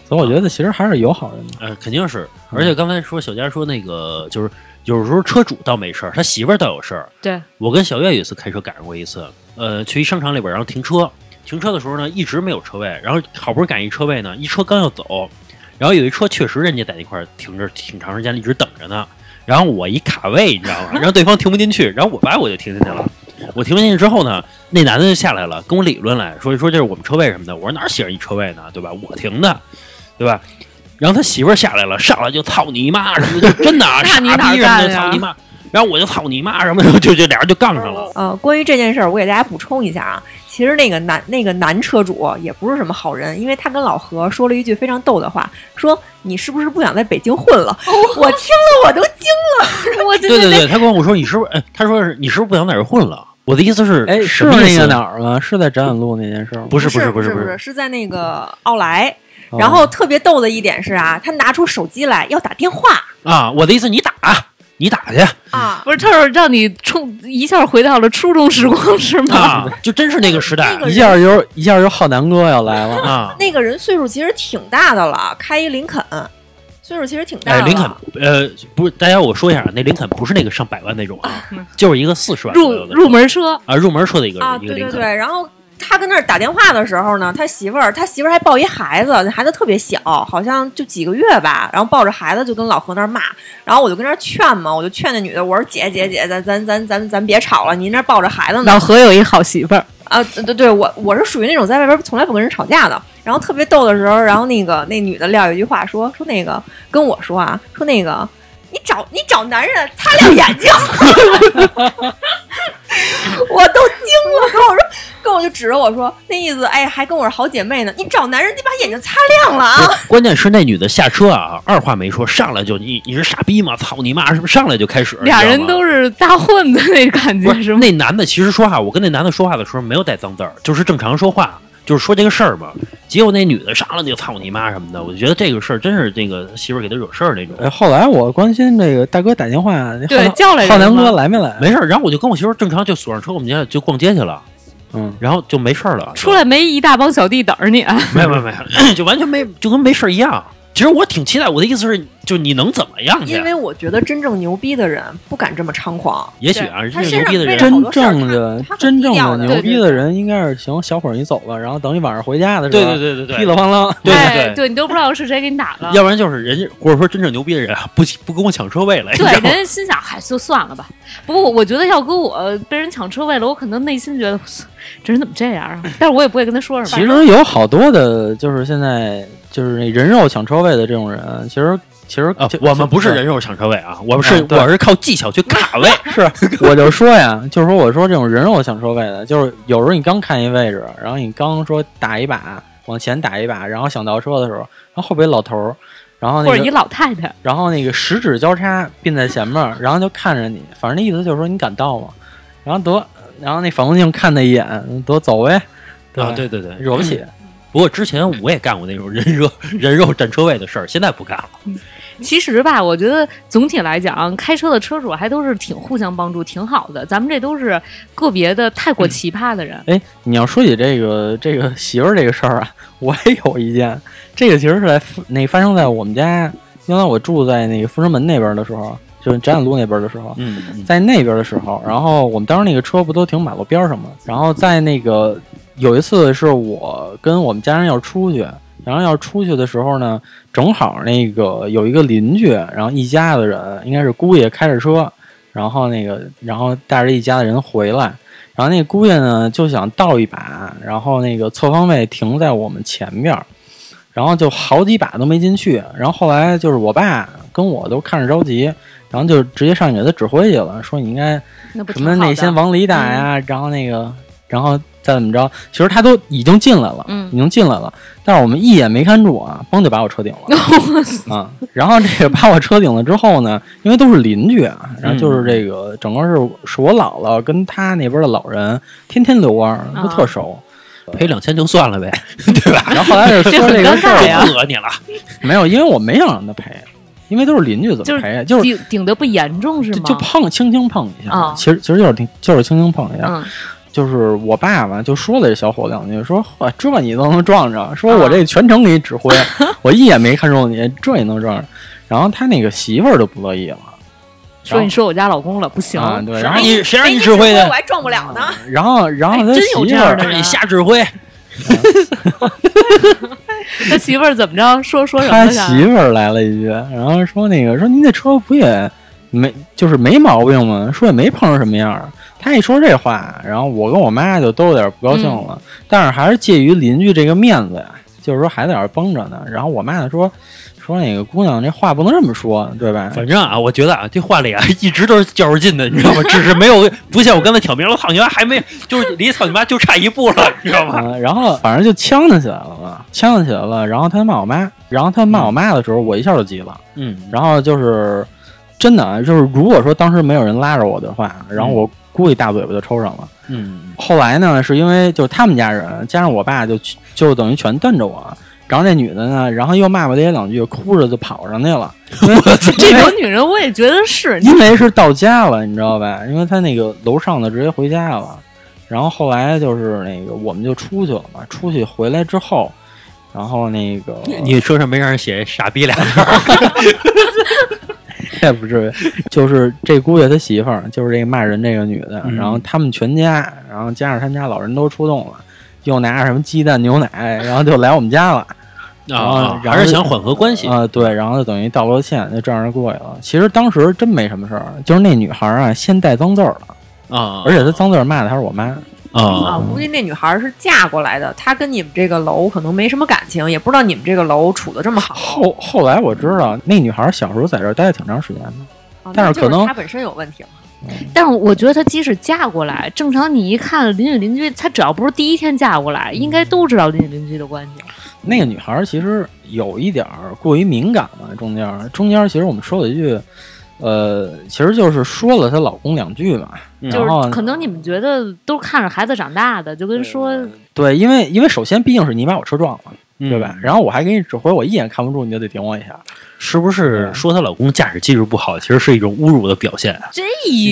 所以我觉得其实还是有好人的。呃，肯定是。而且刚才说小佳说那个，就是有时候车主倒没事儿，他媳妇儿倒有事儿。对，我跟小月有一次开车赶上过一次，呃，去一商场里边，然后停车，停车的时候呢，一直没有车位，然后好不容易赶一车位呢，一车刚要走，然后有一车确实人家在那块儿停着挺长时间了，一直等着呢。然后我一卡位，你知道吗？然后对方停不进去，然后我吧我就停进去了。我停进去之后呢，那男的就下来了，跟我理论来说说这是我们车位什么的。我说哪儿写着一车位呢？对吧？我停的，对吧？然后他媳妇儿下来了，上来就操你妈什么的，就真的啊，那傻逼你哪儿什么的，操你妈。然后我就操你妈什么的，就就俩人就杠上了。呃，关于这件事儿，我给大家补充一下啊。其实那个男那个男车主也不是什么好人，因为他跟老何说了一句非常逗的话，说你是不是不想在北京混了？我听了我都惊了。我对对对对，他跟我说你是不是？哎，他说是你是不是不想在这混了？我的意思是，哎，什是么意思那个哪儿吗？是在展览路那件事吗？不是不是不是不不是是，在那个奥莱。哦然后特别逗的一点是啊，他拿出手机来要打电话啊！我的意思你打，你打去啊，不是，他是让你冲一下回到了初中时光是吗？啊，就真是那个时代那个一下就一下就浩南哥要来了。啊！那个人岁数其实挺大的了，开一林肯，岁数其实挺大的。林肯，呃，不是，大家我说一下，那林肯不是那个上百万那种啊，就是一个四十万入入门车，啊入门车的一个啊，一个林肯。对对对，然后。他跟那儿打电话的时候呢，他媳妇儿，他媳妇儿还抱一孩子，那孩子特别小，好像就几个月吧，然后抱着孩子就跟老何那儿骂，然后我就跟那儿劝嘛，我就劝那女的，我说姐姐姐，咱咱咱咱咱别吵了，您那儿抱着孩子呢。老何有一好媳妇儿，啊，对对对，我我是属于那种在外边从来不跟人吵架的，然后特别逗的时候，然后那个那女的撂一句话说说那个跟我说啊，说那个你找你找男人擦亮眼睛，我都惊了，跟我说跟我就指着我说那意思，哎，还跟我是好姐妹呢，你找男人你把眼睛擦亮了啊，关键是那女的下车啊，二话没说，上来就你你是傻逼吗？操你妈！是不是上来就开始？俩人都是大混子那感觉是吗？那男的，其实说话，我跟那男的说话的时候没有带脏字儿，就是正常说话，就是说这个事儿嘛。结果那女的上来就操你妈什么的，我就觉得这个事儿真是这个媳妇儿给他惹事儿那种。哎，后来我关心那个大哥打电话，对叫来浩南哥来没来？没事儿，然后我就跟我媳妇儿正常就锁上车，我们家就逛街去了，嗯，然后就没事儿了。出来没一大帮小弟等着你，没有没有没有，就完全没就跟没事儿一样。其实我挺期待，我的意思是，就你能怎么样去因？为我觉得真正牛逼的人不敢这么猖狂。也许啊，真正牛逼的人真正的真正的的牛逼的人，应该是行，小伙儿你走吧，然后等你晚上回家的时候，对对对对，噼里啪啦，对哎对对你都不知道是谁给你打了。要不然就是人家或者说真正牛逼的人啊，不不跟我抢车位了，对，人家心想，嗨，就算了吧。不过我觉得要搁我被人抢车位了，我可能内心觉得这人怎么这样啊？但是我也不会跟他说什么其。实有好多的，就是现在就是那人肉抢车位的这种人，其实其实啊，我们不是人肉抢车位啊，我们是嗯我是靠技巧去卡位，是，我就说呀，就是说我说这种人肉抢车位的，就是有时候你刚看一位置，然后你刚说打一把往前打一把，然后想倒车的时候，然后后边老头儿，然后或者一那个老太太，然后那个十指交叉并在前面，然后就看着你，反正那意思就是说你敢倒吗？然后得，然后那反光镜看他一眼，得走呗，吧啊，对对对，惹不起。不过之前我也干过那种人肉 人肉占车位的事儿，现在不干了。其实吧，我觉得总体来讲，开车的车主还都是挺互相帮助，挺好的。咱们这都是个别的太过奇葩的人。哎，你要说起这个这个媳妇儿这个事儿啊，我也有一件，这个其实是在那发生在我们家，原来我住在那个阜成门那边的时候，就是展览路那边的时候，在那边的时候，然后我们当时那个车不都停马路边上吗？然后在那个有一次是我跟我们家人要出去，然后要出去的时候呢，正好那个有一个邻居，然后一家子人，应该是姑爷开着车，然后那个然后带着一家子人回来，然后那姑爷呢就想倒一把，然后那个侧方位停在我们前面，然后就好几把都没进去，然后后来就是我爸跟我都看着着急。然后就直接上去给他指挥去了，说你应该什么那先往里打呀，然后那个，然后再怎么着，其实他都已经进来了，嗯已经进来了，但是我们一眼没看住啊，嘣就把我车顶了 啊。然后这个把我车顶了之后呢，因为都是邻居啊，然后就是这个整个是是我姥姥跟他那边的老人天天遛弯儿，都特熟。赔两千就算了呗，对吧？然后后来就说这个事儿不讹你了，没有，因为我没想让他赔，因为都是邻居，怎么赔啊？就是顶顶的不严重是吗？就就碰轻轻碰一下，啊其实其实就是挺就是轻轻碰一下，嗯，就是我爸爸就说了这小伙两句，说嚯这你都能撞着，说我这全程给你指挥，我一眼没看中你，这也能撞着。然后他那个媳妇儿就不乐意了，说你说我家老公了，不行。啊对，然谁让后你谁让你你指挥的我？还撞不了呢。然后然后他媳妇儿这样的人让你瞎指挥，他媳妇儿怎么着？说说什他么他？媳妇儿来了一句，然后说那个说您那车不也没就是没毛病吗？说也没碰成什么样儿。他一说这话，然后我跟我妈就都有点不高兴了，但是还是介于邻居这个面子呀，就是说还在那儿绷着呢。然后我妈就说说那个姑娘这话不能这么说，对吧？反正啊，我觉得啊，这话里啊 一直都是较着劲的，你知道吗？只是没有不像我刚才挑明了，操你妈还没，就是离操你妈就差一步了，你知道吗？啊，然后反正就呛呛起来了嘛，呛呛起来了。然后他骂我妈，然后他骂我妈的时候，我一下就急了。嗯，然后就是真的啊，就是如果说当时没有人拉着我的话，然后我估计大嘴巴就抽上了。嗯，后来呢，是因为就是他们家人加上我爸就就等于全瞪着我，然后那女的呢，然后又骂骂咧咧两句，哭着就跑上去了。这种女人我也觉得是，因为是到家了，你知道吧？因为他那个楼上的直接回家了，然后后来就是那个我们就出去了嘛，出去回来之后，然后那个你车上没让人写“傻逼 ”俩字儿？也不至于，就是这姑爷他媳妇儿，就是这个骂人这个女的，嗯然后他们全家，然后加上他们家老人都出动了，又拿着什么鸡蛋牛奶，然后就来我们家了。啊，然后还是想缓和关系。啊、对，然后就等于道个歉，就这样就过去了。其实当时真没什么事儿，就是那女孩啊，先带脏字儿了，啊，而且她脏字儿骂的还是我妈。啊，啊，估计那女孩是嫁过来的，她跟你们这个楼可能没什么感情，也不知道你们这个楼处的这么好。后后来我知道，那女孩小时候在这儿待了挺长时间的。但是可能她本身有问题了。但是我觉得她即使嫁过来，正常你一看邻居邻居，她只要不是第一天嫁过来，应该都知道邻里邻居的关系。那个女孩儿其实有一点儿过于敏感了，中间中间其实我们说了一句，呃，其实就是说了她老公两句嘛，嗯就是可能你们觉得都看着孩子长大的，就跟说对，因为因为首先毕竟是你把我车撞了，嗯对吧？？然后我还给你指挥，我一眼看不住你就得顶我一下，是不是说她老公驾驶技术不好，其实是一种侮辱的表现？这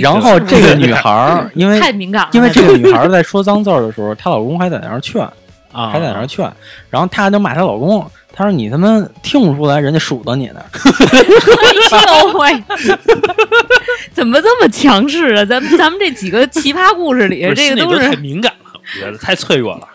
然后这个女孩儿 因为太敏感了，因为这个 女孩儿在说脏字儿的时候，她老公还在那儿劝，啊，还在那儿劝，然后她就骂她老公他说你他妈听不出来人家数到你呢。哎呦喂，怎么这么强势啊？咱们咱们这几个奇葩故事里这个都心里太敏感了，我觉得太脆弱了。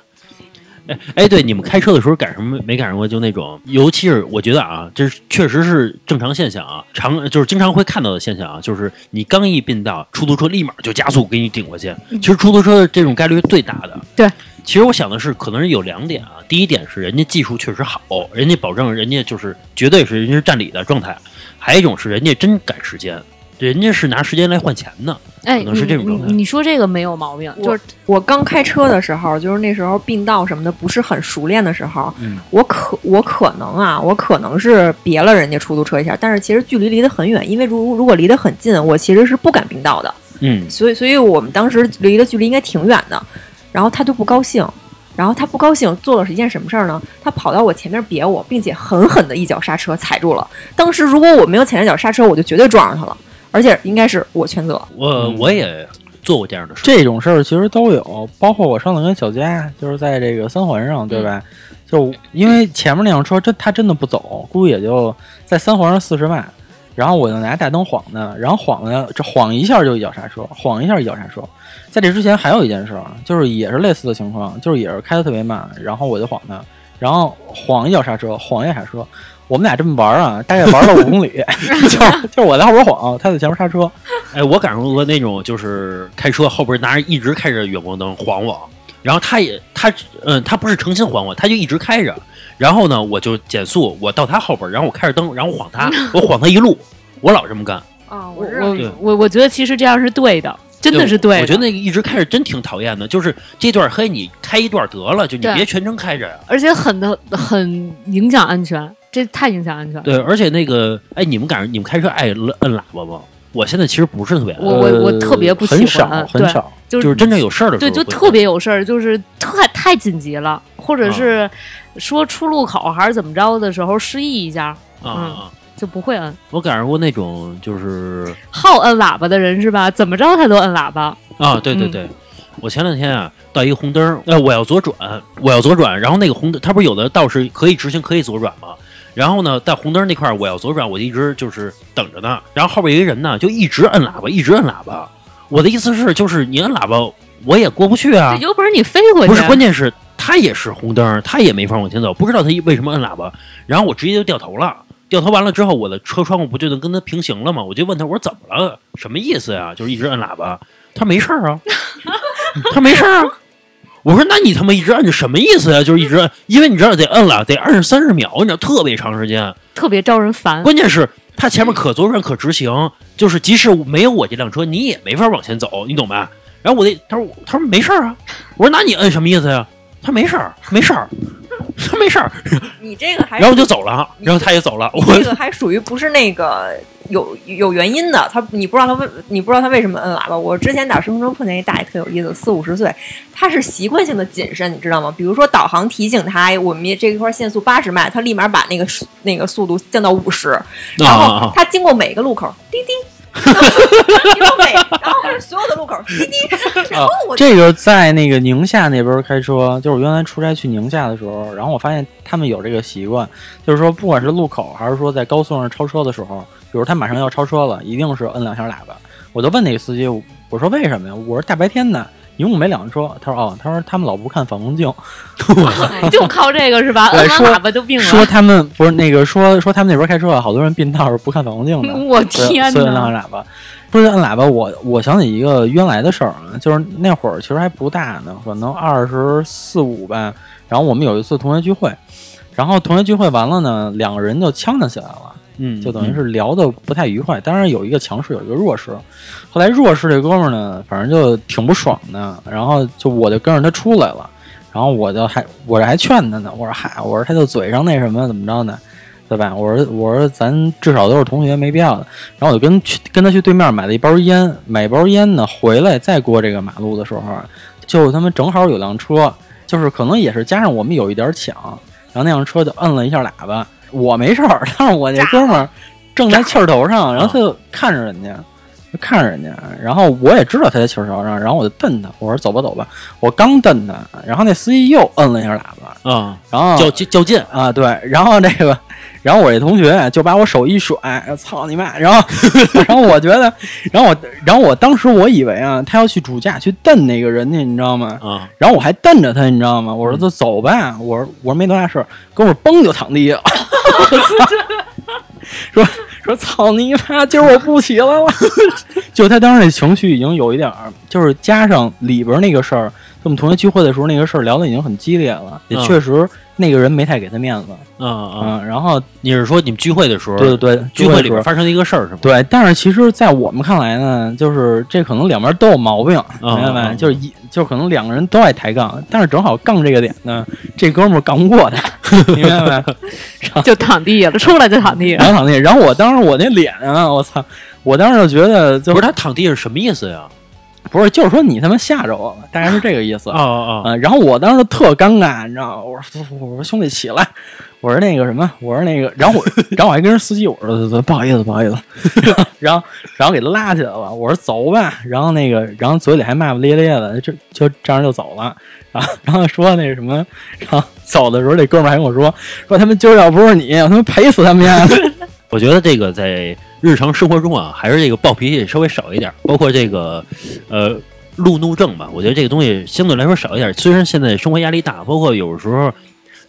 哎哎，对，你们开车的时候赶上没没赶上过就那种，尤其是我觉得啊，这确实是正常现象啊，常就是经常会看到的现象啊，就是你刚一并道，出租车立马就加速给你顶过去。其实出租车的这种概率最大的。对，其实我想的是，可能是有两点啊。第一点是人家技术确实好，人家保证人家就是绝对是人家是占理的状态；还有一种是人家真赶时间，人家是拿时间来换钱的。哎，可能是这种状态。你你你说这个没有毛病，就是我刚开车的时候，就是那时候并道什么的不是很熟练的时候，嗯。我可我可能啊，我可能是别了人家出租车一下，但是其实距离离得很远，因为如如果离得很近，我其实是不敢并道的，嗯，所以所以我们当时离的距离应该挺远的，然后他就不高兴。然后他不高兴，做了是一件什么事儿呢？他跑到我前面别我，并且狠狠的一脚刹车踩住了。当时如果我没有踩那脚刹车，我就绝对撞上他了，而且应该是我全责。我我也做过这样的事。这种事儿其实都有，包括我上次跟小佳就是在这个三环上，对吧？就因为前面那辆车真他真的不走，估计也就在三环上四十迈，然后我就拿大灯晃他，然后晃他这晃一下就一脚刹车，晃一下一脚刹车。在这之前还有一件事儿，就是也是类似的情况，就是也是开的特别慢，然后我就晃他，然后晃一脚刹车，晃一下刹车。我们俩这么玩儿啊，大概玩了五公里，就是 就是我在后边晃，他在前面刹车。哎，我感受过那种，就是开车后边拿着一直开着远光灯晃我，然后他也他嗯，他不是诚心晃我，他就一直开着，然后呢，我就减速，我到他后边，然后我开着灯，然后晃他，我晃他一路，我老这么干，啊，我我我我觉得其实这样是对的，真的是对的。我觉得那个一直开着真挺讨厌的，就是这段黑你开一段得了，就你别全程开着呀。而且很的很影响安全，这太影响安全。对，而且那个，哎，你们赶上你们开车爱摁摁喇叭吗？我现在其实不是特别爱，我我我特别不喜欢很少很对少。就就是真正有事儿的时对，候对就特别有事儿，就是太太紧急了，或者是说出路口还是怎么着的时候示意一下，啊嗯啊！就不会摁。我赶上过那种就是好摁喇叭的人是吧？怎么着他都摁喇叭。啊，对对嗯对，我前两天啊到一个红灯儿，呃，我要左转，我要左转，然后那个红灯，它不是有的道是可以直行可以左转吗？然后呢，在红灯那块儿我要左转，我就一直就是等着呢，然后后边有一个人呢就一直摁喇叭，一直摁喇叭。我的意思是，就是你摁喇叭，我也过不去啊。有本事你飞过去。不是，关键是他也是红灯，他也没法往前走，不知道他为什么摁喇叭，然后我直接就掉头了。掉头完了之后，我的车窗户不就能跟他平行了吗？我就问他，我说怎么了？什么意思呀？就是一直摁喇叭。他没事儿啊，他没事儿啊。我说那你他妈一直摁着什么意思呀？就是一直摁，因为你知道得摁了，得摁三十秒，你知道特别长时间。特别招人烦。关键是他前面可左转可直行，就是即使没有我这辆车，你也没法往前走，你懂吧？然后我得他说他说没事儿啊，我说那你摁什么意思呀？他没事儿，没事儿，他没事儿，你这个还然后就走了，然后他也走了，我这个还属于不是那个有有原因的，他你不知道他为你不知道他为什么摁喇叭。我之前打顺风车碰见一大爷特有意思，四五十岁，他是习惯性的谨慎，你知道吗？比如说导航提醒他我们这一块限速八十迈，他立马把那个那个速度降到五十，然后啊他经过每个路口滴滴。然后所有的路口滴滴，然后我这个在那个宁夏那边开车，就是我原来出差去宁夏的时候，然后我发现他们有这个习惯，就是说不管是路口还是说在高速上超车的时候，比如他马上要超车了，一定是摁两下喇叭。我就问那个司机，我说为什么呀？我说大白天的，一共没两车。他说哦，他说他们老不看反光镜，就靠这个是吧？说摁完喇叭就病说了。他们不是那个说说他们那边开车啊，好多人并道是不看反光镜的。我天所以摁喇叭。不是摁喇叭，我我想起一个原来的事儿啊，就是那会儿其实还不大呢，可能二十四五吧。然后我们有一次同学聚会，然后同学聚会完了呢，两个人就呛呛起来了，嗯，就等于是聊的不太愉快。当然有一个强势，有一个弱势。后来弱势这哥们儿呢，反正就挺不爽的，然后就我就跟着他出来了，然后我就还我这还劝他呢，我说嗨，我说他就嘴上那什么怎么着呢？对吧？我说我说咱至少都是同学，没必要的。然后我就跟去跟他去对面买了一包烟，买一包烟呢，回来再过这个马路的时候啊，就他们正好有辆车，就是可能也是加上我们有一点抢，然后那辆车就摁了一下喇叭，我没事儿，但是我那哥们儿正在气儿头上，然后他就看着人家，就看着人家，然后我也知道他在汽车桥上，然后我就瞪他，我说走吧走吧，我刚瞪他，然后那司机又摁了一下喇叭，啊，然后较较劲，啊对，然后这个，然后我这同学就把我手一甩，操你妈！然后 然后我觉得，然后我然后我当时我以为啊，他要去主驾去蹬那个人去，你知道吗？啊，然后我还瞪着他，你知道吗？我说就走吧，我说我说没多大事儿，哥们儿嘣就躺地下了，说说操你妈，今儿我不起来了。就他当时那情绪已经有一点儿，就是加上里边那个事儿，我们同学聚会的时候那个事儿聊的已经很激烈了，也嗯确实那个人没太给他面子，啊啊！嗯，然后你是说你们聚会的时候，对对对，聚会里边发生的一个事儿是吗？对，但是其实，在我们看来呢，就是这可能两边都有毛病，嗯明白没？嗯就是一，就可能两个人都爱抬杠，但是正好杠这个点呢，这哥们儿杠不过他，明白没？就躺地下了，出来就躺地上。然后躺地，然后我当时我那脸啊，我操！我当时就觉得就不是他躺地是什么意思呀？不是，就是说你他妈吓着我了，大概是这个意思啊啊啊。然后我当时特尴尬，你知道吗？我说我说兄弟起来，我说那个什么，我说那个，然后我然后我还跟人司机我说不好意思不好意思，然后然后给他拉起来了，我说走吧，然后那个然后嘴里还骂骂咧咧的，就就这样就走了。然后然后说那什么，然后走的时候这哥们儿还跟我说说他们今儿要不是你，我他妈赔死他们家。我觉得这个在日常生活中啊，还是这个暴脾气稍微少一点，包括这个呃路怒症吧，我觉得这个东西相对来说少一点。虽然现在生活压力大，包括有时候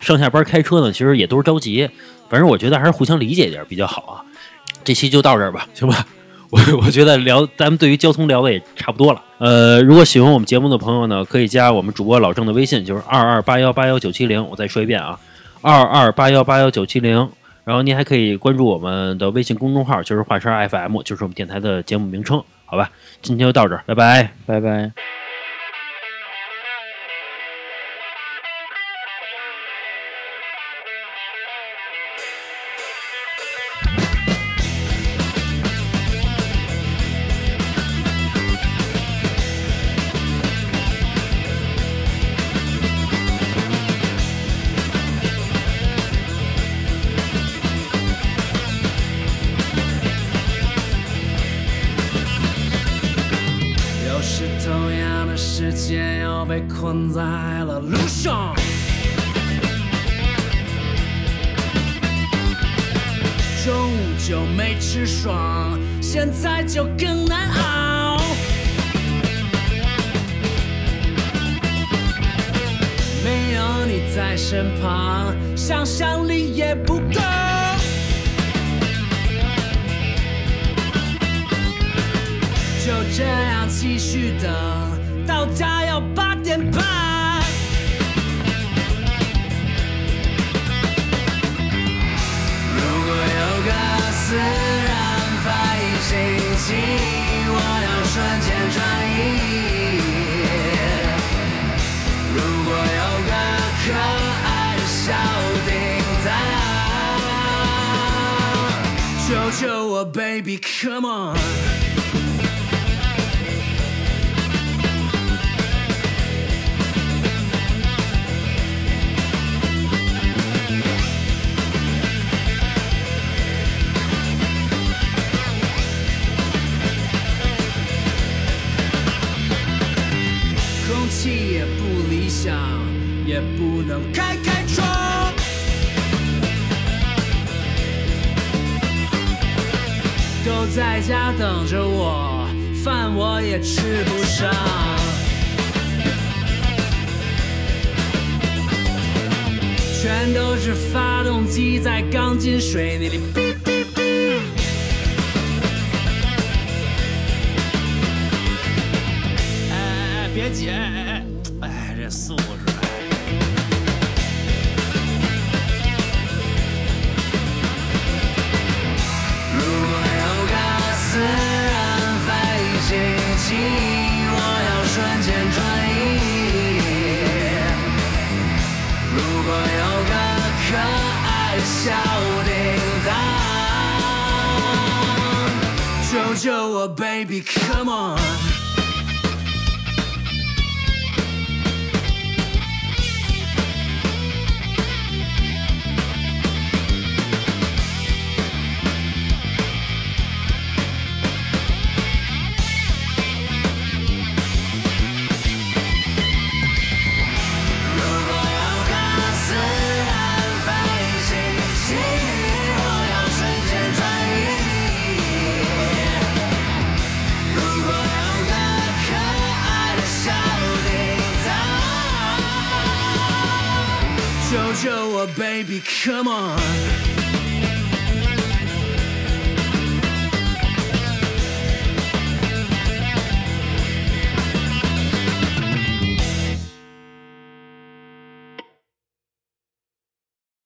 上下班开车呢，其实也都是着急，反正我觉得还是互相理解一点比较好啊。这期就到这儿吧，行吧？我我觉得聊咱们对于交通聊的也差不多了。呃，如果喜欢我们节目的朋友呢，可以加我们主播老郑的微信，就是二二八幺八幺九七零。我再说一遍啊，二二八幺八幺九七零。然后您还可以关注我们的微信公众号，就是华山 FM，就是我们电台的节目名称，好吧？今天就到这儿，拜拜。拜拜。在了路上。中午就没吃爽，现在就更难熬。没有你在身旁，想象力也不够。就这样继续等，到家要八点半。自然反应，心情，我要瞬间转移。如果有个可爱的小叮当，救救我，baby，come on。也不能开开窗。都在家等着我，饭我也吃不上。全都是发动机在钢筋水泥里哔哔哔。哎哎哎，别挤！哎哎哎，哎，叮当，救救我，baby，come on。救救我，baby，come on！